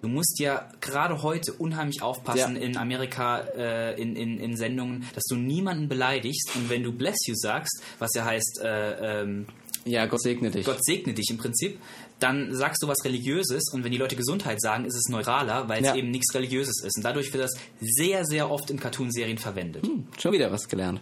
Du musst ja gerade heute unheimlich aufpassen Ja. in Amerika, äh, in, in, in Sendungen, dass du niemanden beleidigst und wenn du bless you sagst, was ja heißt, äh, ähm, Ja, Gott segne dich. Gott segne dich im Prinzip, dann sagst du was Religiöses und wenn die Leute Gesundheit sagen, ist es neutraler, weil Ja. es eben nichts Religiöses ist. Und dadurch wird das sehr, sehr oft in Cartoonserien verwendet. Schon wieder was gelernt.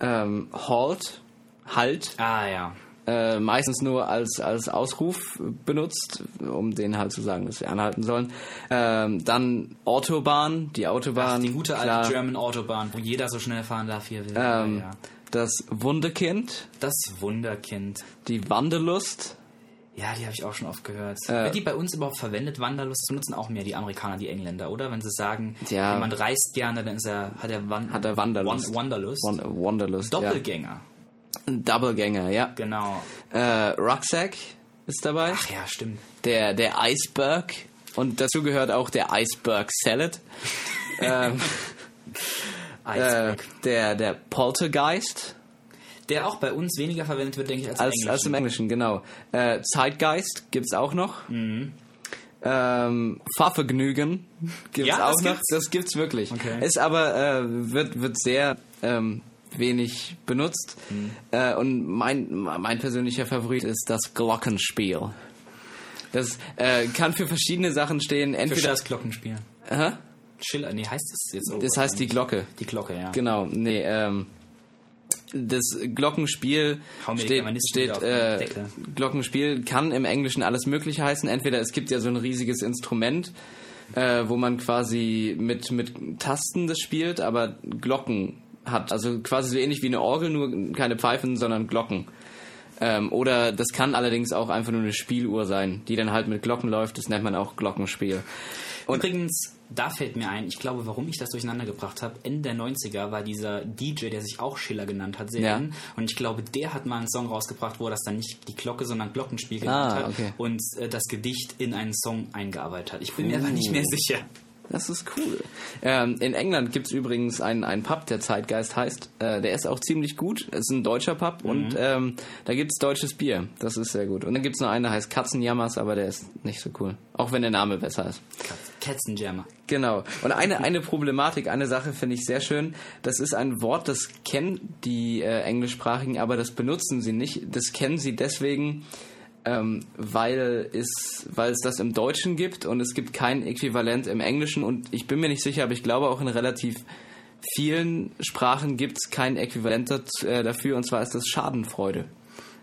Ähm, halt, halt, Ah ja. äh, meistens nur als, als Ausruf benutzt, um denen halt zu sagen, dass wir anhalten sollen. Ähm, dann Autobahn, die Autobahn. Ach, die gute alte klar. German Autobahn, wo jeder so schnell fahren darf, wie er will. Ähm, ja. Das Wunderkind, Das Wunderkind. die Wanderlust. Ja, die habe ich auch schon oft gehört. Äh, Wird die bei uns überhaupt verwendet, Wanderlust? Das benutzen auch mehr die Amerikaner, die Engländer, oder? Wenn sie sagen, Ja. jemand reist gerne, dann ist er, hat er, Wan Hat er Wanderlust. Wan Wanderlust. Wanderlust. Doppelgänger, Ja. Doppelgänger, ja. genau. Äh, Rucksack ist dabei. Ach ja, stimmt. Der, der Iceberg. Und dazu gehört auch der Iceberg Salad. ähm, äh, Iceberg. der, der Poltergeist. Der auch bei uns weniger verwendet wird, denke ich, als, Als, im als im Englischen. Englischen, genau. Äh, Zeitgeist gibt's auch noch. Mhm. Ähm, Fahrvergnügen gibt's Ja, auch das noch. gibt's? Das gibt's wirklich. Okay. Ist aber äh, wird wird sehr ähm, wenig benutzt. Mhm. Äh, und mein mein persönlicher Favorit ist das Glockenspiel. Das äh, kann für verschiedene Sachen stehen. Für Entweder das Glockenspiel. Hä? Schiller, nee, heißt es jetzt so? das heißt die Glocke. Die Glocke, ja. Genau, nee, ähm, das Glockenspiel steht, steht äh. Glockenspiel kann im Englischen alles Mögliche heißen. Entweder es gibt ja so ein riesiges Instrument, äh, wo man quasi mit, mit Tasten das spielt, aber Glocken hat. Also quasi so ähnlich wie eine Orgel, nur keine Pfeifen, sondern Glocken. Ähm, oder das kann allerdings auch einfach nur eine Spieluhr sein, die dann halt mit Glocken läuft. Das nennt man auch Glockenspiel. Und Übrigens, da fällt mir ein, ich glaube, warum ich das durcheinander gebracht habe, Ende der 90er war dieser DJ, der sich auch Schiller genannt hat, sehr Ja. in. Und ich glaube, der hat mal einen Song rausgebracht, wo er das dann nicht die Glocke, sondern Glockenspiel genannt Ah, hat okay. und äh, das Gedicht in einen Song eingearbeitet hat. Ich bin mir aber nicht mehr sicher. Das ist cool. Ähm, in England gibt's übrigens einen, einen Pub, der Zeitgeist heißt. Äh, der ist auch ziemlich gut. Es ist ein deutscher Pub und ähm, da gibt's deutsches Bier. Das ist sehr gut. Und dann gibt's noch einen, der heißt Katzenjammers, aber der ist nicht so cool. Auch wenn der Name besser ist. Katzenjammer. Genau. Und eine, eine Problematik, eine Sache finde ich sehr schön. Das ist ein Wort, das kennen die äh, Englischsprachigen, aber das benutzen sie nicht. Das kennen sie deswegen, ähm, weil, es, weil es das im Deutschen gibt und es gibt kein Äquivalent im Englischen und ich bin mir nicht sicher, aber ich glaube auch in relativ vielen Sprachen gibt es kein Äquivalent äh, dafür und zwar ist das Schadenfreude.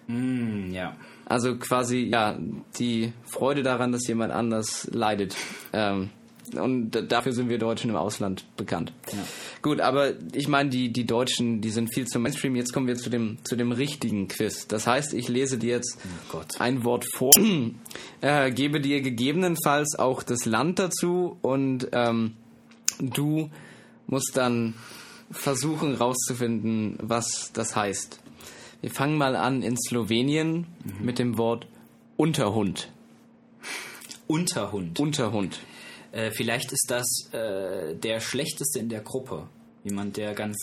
Hm, ja. Also quasi, ja, die Freude daran, dass jemand anders leidet. Ähm, und dafür sind wir Deutschen im Ausland bekannt. Ja. Gut, aber ich meine, die, die Deutschen, die sind viel zum Mainstream. Jetzt kommen wir zu dem, zu dem richtigen Quiz. Das heißt, ich lese dir jetzt Gott. ein Wort vor, äh, gebe dir gegebenenfalls auch das Land dazu und ähm, du musst dann versuchen rauszufinden, was das heißt. Wir fangen mal an in Slowenien mit dem Wort Unterhund. Unterhund. Unterhund. Äh, vielleicht ist das äh, der schlechteste in der Gruppe. Jemand, der ganz.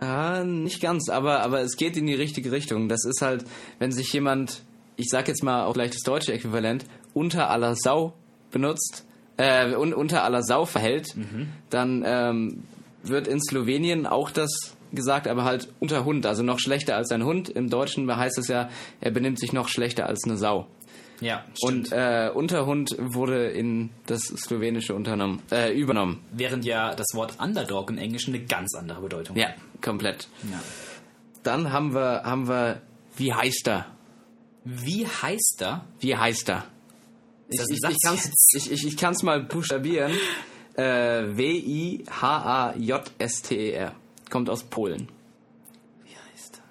Ah, nicht ganz, aber, aber es geht in die richtige Richtung. Das ist halt, wenn sich jemand, ich sag jetzt mal auch gleich das deutsche Äquivalent, unter aller Sau benutzt, äh, un, unter aller Sau verhält, dann ähm, wird in Slowenien auch das gesagt, aber halt unter Hund, also noch schlechter als ein Hund. Im Deutschen heißt es ja, er benimmt sich noch schlechter als eine Sau. Ja, Und äh, Unterhund wurde in das Slowenische unternommen, äh, übernommen. Während ja das Wort Underdog im Englischen eine ganz andere Bedeutung Ja, hat. komplett. Ja. Dann haben wir, haben wir, wie heißt er? Wie heißt er? Wie heißt er? Ich, ich, ich kann's, ich, ich, ich kann's mal buchstabieren. Äh, W-I-H-A-J-S-T-E-R. Kommt aus Polen. Wie heißt er?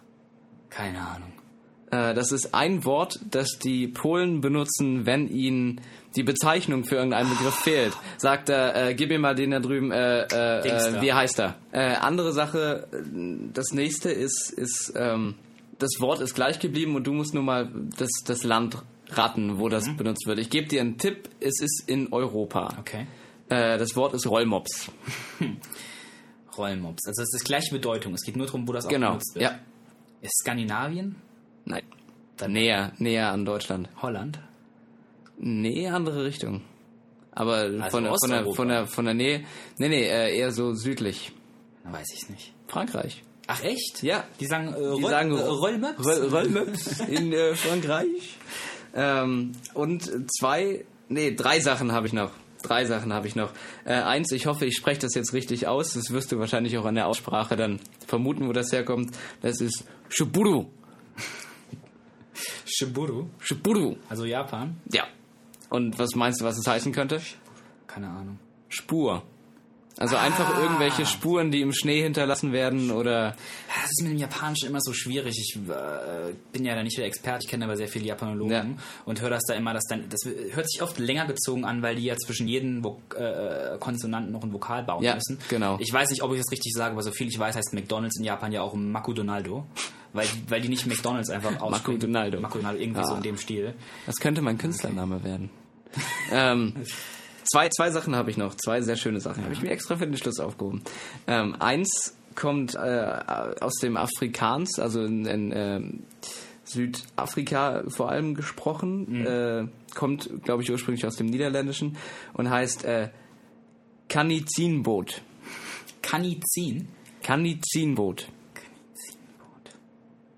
Keine Ahnung. Äh, das ist ein Wort, das die Polen benutzen, wenn ihnen die Bezeichnung für irgendeinen Begriff fehlt. Sagt er, äh, gib mir mal den da drüben, äh, äh, wie heißt er? Äh, andere Sache, das nächste ist, ist ähm, das Wort ist gleich geblieben und du musst nur mal das, das Land raten, wo das benutzt wird. Ich gebe dir einen Tipp, es ist in Europa. Okay. Äh, das Wort ist Rollmops. Rollmops. Also es ist gleiche Bedeutung. Es geht nur darum, wo das auch Genau, benutzt wird. ja. Ist Skandinavien? Nein. Näher, näher an Deutschland. Holland? Nee, andere Richtung. Aber Also von, der, von, der, von, der, von der Nähe. Nee, nee, äh, eher so südlich. Weiß ich nicht. Frankreich. Ach echt? Ja. Die sagen, äh, Die Roll, sagen äh, Rollmops? Roll, Rollmops in äh, Frankreich. Ähm, und zwei, nee, drei Sachen habe ich noch. Drei Sachen habe ich noch. Äh, eins, ich hoffe, ich spreche das jetzt richtig aus. Das wirst du wahrscheinlich auch an der Aussprache dann vermuten, wo das herkommt. Das ist Shiburu. Shiburu. Shiburu. Also Japan? Ja. Und was meinst du, was es heißen könnte? Keine Ahnung. Spur. Also einfach Ah. irgendwelche Spuren, die im Schnee hinterlassen werden oder Das ist mit dem Japanischen immer so schwierig. Ich äh, bin ja da nicht der Experte, ich kenne aber sehr viele Japanologen Ja. und höre das da immer, dass dann, das hört sich oft länger gezogen an, weil die ja zwischen jedem Vo äh, Konsonanten noch ein Vokal bauen Ja, müssen. genau. Ich weiß nicht, ob ich das richtig sage, aber so viel ich weiß, heißt McDonalds in Japan ja auch Makudonaldo, weil, die- weil die nicht McDonalds einfach aussprechen. Makudonaldo. Makudonaldo, irgendwie Ah. so in dem Stil. das könnte mein Künstlername werden. ähm, zwei, zwei Sachen habe ich noch, zwei sehr schöne Sachen. Habe ich mir extra für den Schluss aufgehoben. Ähm, eins kommt äh, aus dem Afrikaans, also in, in ähm, Südafrika vor allem gesprochen, äh, kommt, glaube ich, ursprünglich aus dem Niederländischen und heißt äh, Kanizinboot. Kanizin? Kanizinboot.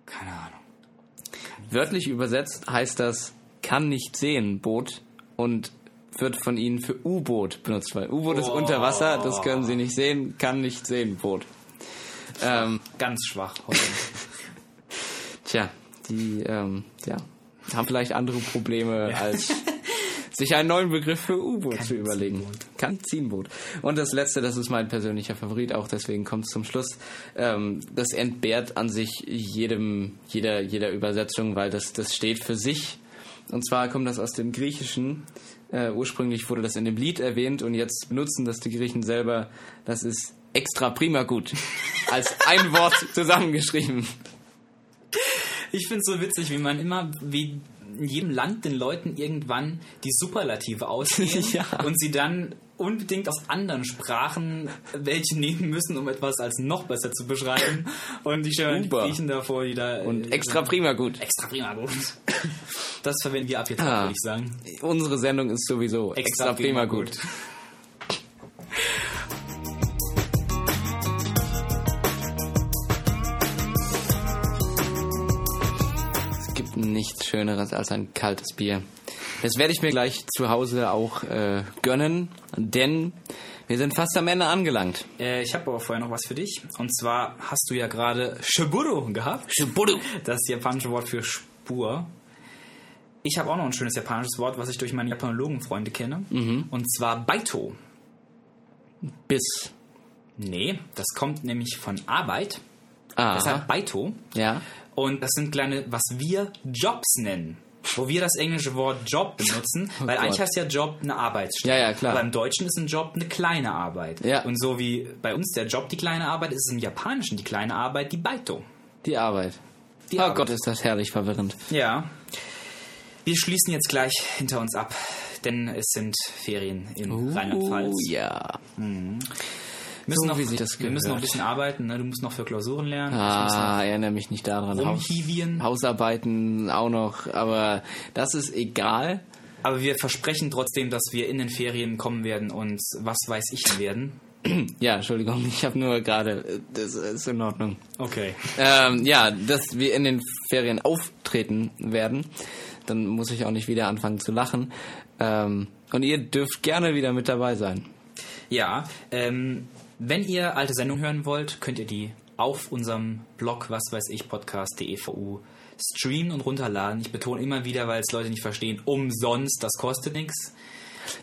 Keine Ahnung. Wörtlich übersetzt heißt das kann nicht sehen Boot und wird von ihnen für U-Boot benutzt, weil U-Boot ist unter Wasser, das können sie nicht sehen, kann nicht sehen Boot. Ähm, Ganz schwach. Tja, die ähm, ja, haben vielleicht andere Probleme als sich einen neuen Begriff für U-Boot zu überlegen. Kann Boot. Und das letzte, das ist mein persönlicher Favorit, auch deswegen kommt es zum Schluss. Ähm, das entbehrt an sich jedem, jeder, jeder Übersetzung, weil das, das steht für sich. Und zwar kommt das aus dem Griechischen. Äh, ursprünglich wurde das in dem Lied erwähnt und jetzt benutzen das die Griechen selber. Das ist extra prima gut. Als ein Wort zusammengeschrieben. Ich finde es so witzig, wie man immer, wie in jedem Land den Leuten irgendwann die Superlative ausgehen Ja. und sie dann unbedingt aus anderen Sprachen welche nehmen müssen, um etwas als noch besser zu beschreiben. Und die stellen die. Griechen davor, die da... Und äh, extra prima gut. Extra prima gut. Das verwenden wir ab jetzt, Ah. würde ich sagen. Unsere Sendung ist sowieso extra, prima, gut. gibt nichts Schöneres als ein kaltes Bier. Das werde ich mir gleich zu Hause auch äh, gönnen, denn wir sind fast am Ende angelangt. Äh, ich habe aber vorher noch was für dich. Und zwar hast du ja gerade Shiburu gehabt. Shiburu. Das japanische Wort für Spur. Ich habe auch noch ein schönes japanisches Wort, was ich durch meine Japanologenfreunde kenne. Und zwar Baito. Bis. Nee, das kommt nämlich von Arbeit. Ah. Deshalb Baito. Ja. Und das sind kleine, was wir Jobs nennen. Wo wir das englische Wort Job benutzen, weil Gott. eigentlich heißt ja Job eine Arbeitsstelle. Ja, ja, klar. Aber im Deutschen ist ein Job eine kleine Arbeit. Ja. Und so wie bei uns der Job die kleine Arbeit, ist es im Japanischen die kleine Arbeit die Baito. Die Arbeit. Die oh Arbeit. Gott, ist das herrlich verwirrend. Ja. Wir schließen jetzt gleich hinter uns ab, denn es sind Ferien in Rheinland-Pfalz. Oh ja. Wir müssen So, noch, wie sich das wir müssen noch ein bisschen arbeiten, ne? du musst noch für Klausuren lernen. Ah, erinnere mich nicht daran. Haus, rumhiwieren. Hausarbeiten auch noch, aber das ist egal. Aber wir versprechen trotzdem, dass wir in den Ferien kommen werden und was weiß ich werden. Ja, Entschuldigung, ich habe nur gerade, das ist in Ordnung. Okay. Ähm, ja, dass wir in den Ferien auftreten werden, dann muss ich auch nicht wieder anfangen zu lachen. Ähm, und ihr dürft gerne wieder mit dabei sein. Ja, ähm, wenn ihr alte Sendungen hören wollt, könnt ihr die auf unserem Blog, was weiß ich, podcast.devu streamen und runterladen. Ich betone immer wieder, weil es Leute nicht verstehen, umsonst, das kostet nichts.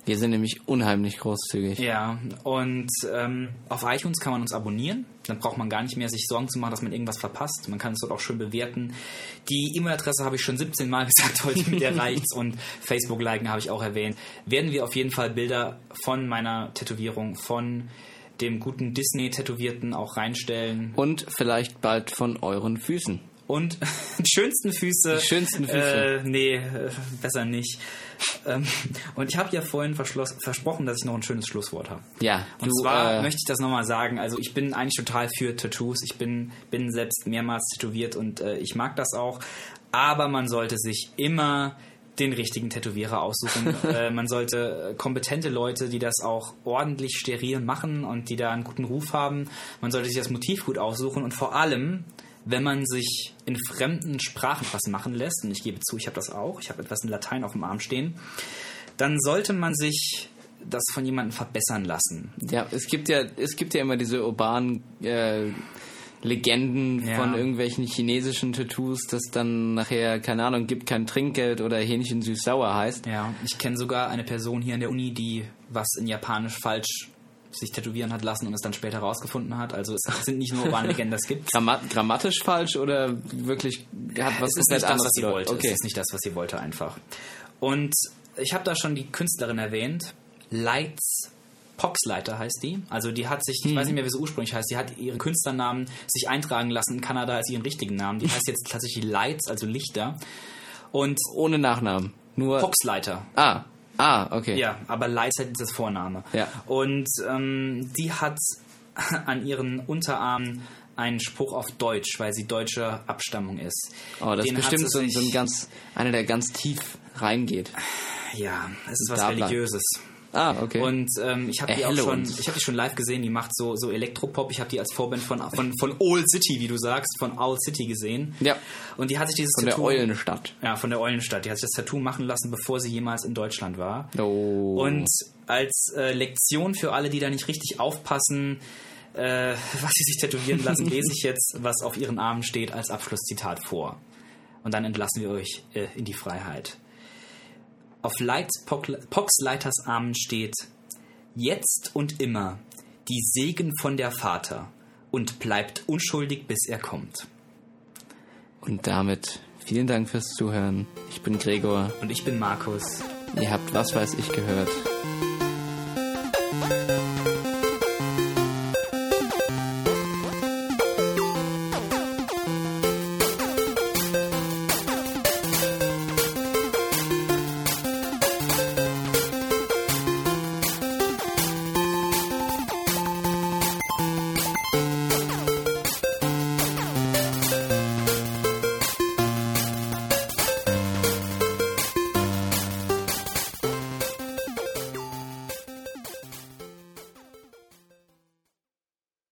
Wir sind nämlich unheimlich großzügig. Ja, und ähm, auf iTunes kann man uns abonnieren. Dann braucht man gar nicht mehr sich Sorgen zu machen, dass man irgendwas verpasst. Man kann es dort auch schön bewerten. Die E-Mail-Adresse habe ich schon 17 Mal gesagt heute, mit der reicht's. Und Facebook-Liken habe ich auch erwähnt. Werden wir auf jeden Fall Bilder von meiner Tätowierung, von dem guten Disney-Tätowierten auch reinstellen. Und vielleicht bald von euren Füßen. Und die schönsten Füße. Die schönsten Füße. Äh, nee, äh, besser nicht. Ähm, und ich habe ja vorhin versprochen, dass ich noch ein schönes Schlusswort habe. Ja, Und du, zwar äh, möchte ich das nochmal sagen. Also ich bin eigentlich total für Tattoos. Ich bin, bin selbst mehrmals tätowiert und äh, ich mag das auch. Aber man sollte sich immer den richtigen Tätowierer aussuchen. äh, man sollte äh, kompetente Leute, die das auch ordentlich steril machen und die da einen guten Ruf haben. Man sollte sich das Motiv gut aussuchen und vor allem, wenn man sich in fremden Sprachen was machen lässt, und ich gebe zu, ich habe das auch, ich habe etwas in Latein auf dem Arm stehen, dann sollte man sich das von jemandem verbessern lassen. Ja, es gibt ja, es gibt ja immer diese urbanen äh, Legenden Ja. von irgendwelchen chinesischen Tattoos, das dann nachher, keine Ahnung, gibt kein Trinkgeld oder Hähnchen süß-sauer heißt. Ja, ich kenne sogar eine Person hier an der Uni, die was in Japanisch falsch sich tätowieren hat lassen und es dann später rausgefunden hat. Also es sind nicht nur urbane Legenden, das gibt Grammat grammatisch falsch oder wirklich hat was es ist komplett nicht das, anderes was sie wollte. Okay. Es ist nicht das, was sie wollte einfach. Und ich habe da schon die Künstlerin erwähnt. Lights Poxleiter heißt die. Also die hat sich, ich Mhm. weiß nicht mehr, wie sie ursprünglich heißt, die hat ihren Künstlernamen sich eintragen lassen in Kanada als ihren richtigen Namen. Die heißt jetzt tatsächlich Lights, also Lichter. Und Ohne Nachnamen. Nur. Poxleiter. Ah. Ah, okay. Ja, aber Lights ist das Vorname. Ja. Und ähm, die hat an ihren Unterarmen einen Spruch auf Deutsch, weil sie deutscher Abstammung ist. Oh, das ist Den hat bestimmt so, ein- so ein ganz, einer, der ganz tief reingeht. Ja, es ist was Dabla. Religiöses. Ah, okay. Und ähm, ich habe die auch schon, ich habe die schon live gesehen. Die macht so so Elektropop. Ich habe die als Vorband von von von Old City, wie du sagst, von Owl City gesehen. Ja. Und die hat sich dieses Von der Tattoo Eulenstadt. ja von der Eulenstadt. Die hat sich das Tattoo machen lassen, bevor sie jemals in Deutschland war. Oh. Und als äh, Lektion für alle, die da nicht richtig aufpassen, äh, was sie sich tätowieren lassen, lese ich jetzt, was auf ihren Armen steht, als Abschlusszitat vor. Und dann entlassen wir euch äh, in die Freiheit. Auf Pock- Poxleiters Armen steht Jetzt und immer die Segen von der Vater und bleibt unschuldig, bis er kommt. Und damit vielen Dank fürs Zuhören. Ich bin Gregor. Und ich bin Markus. Ihr habt was weiß ich gehört.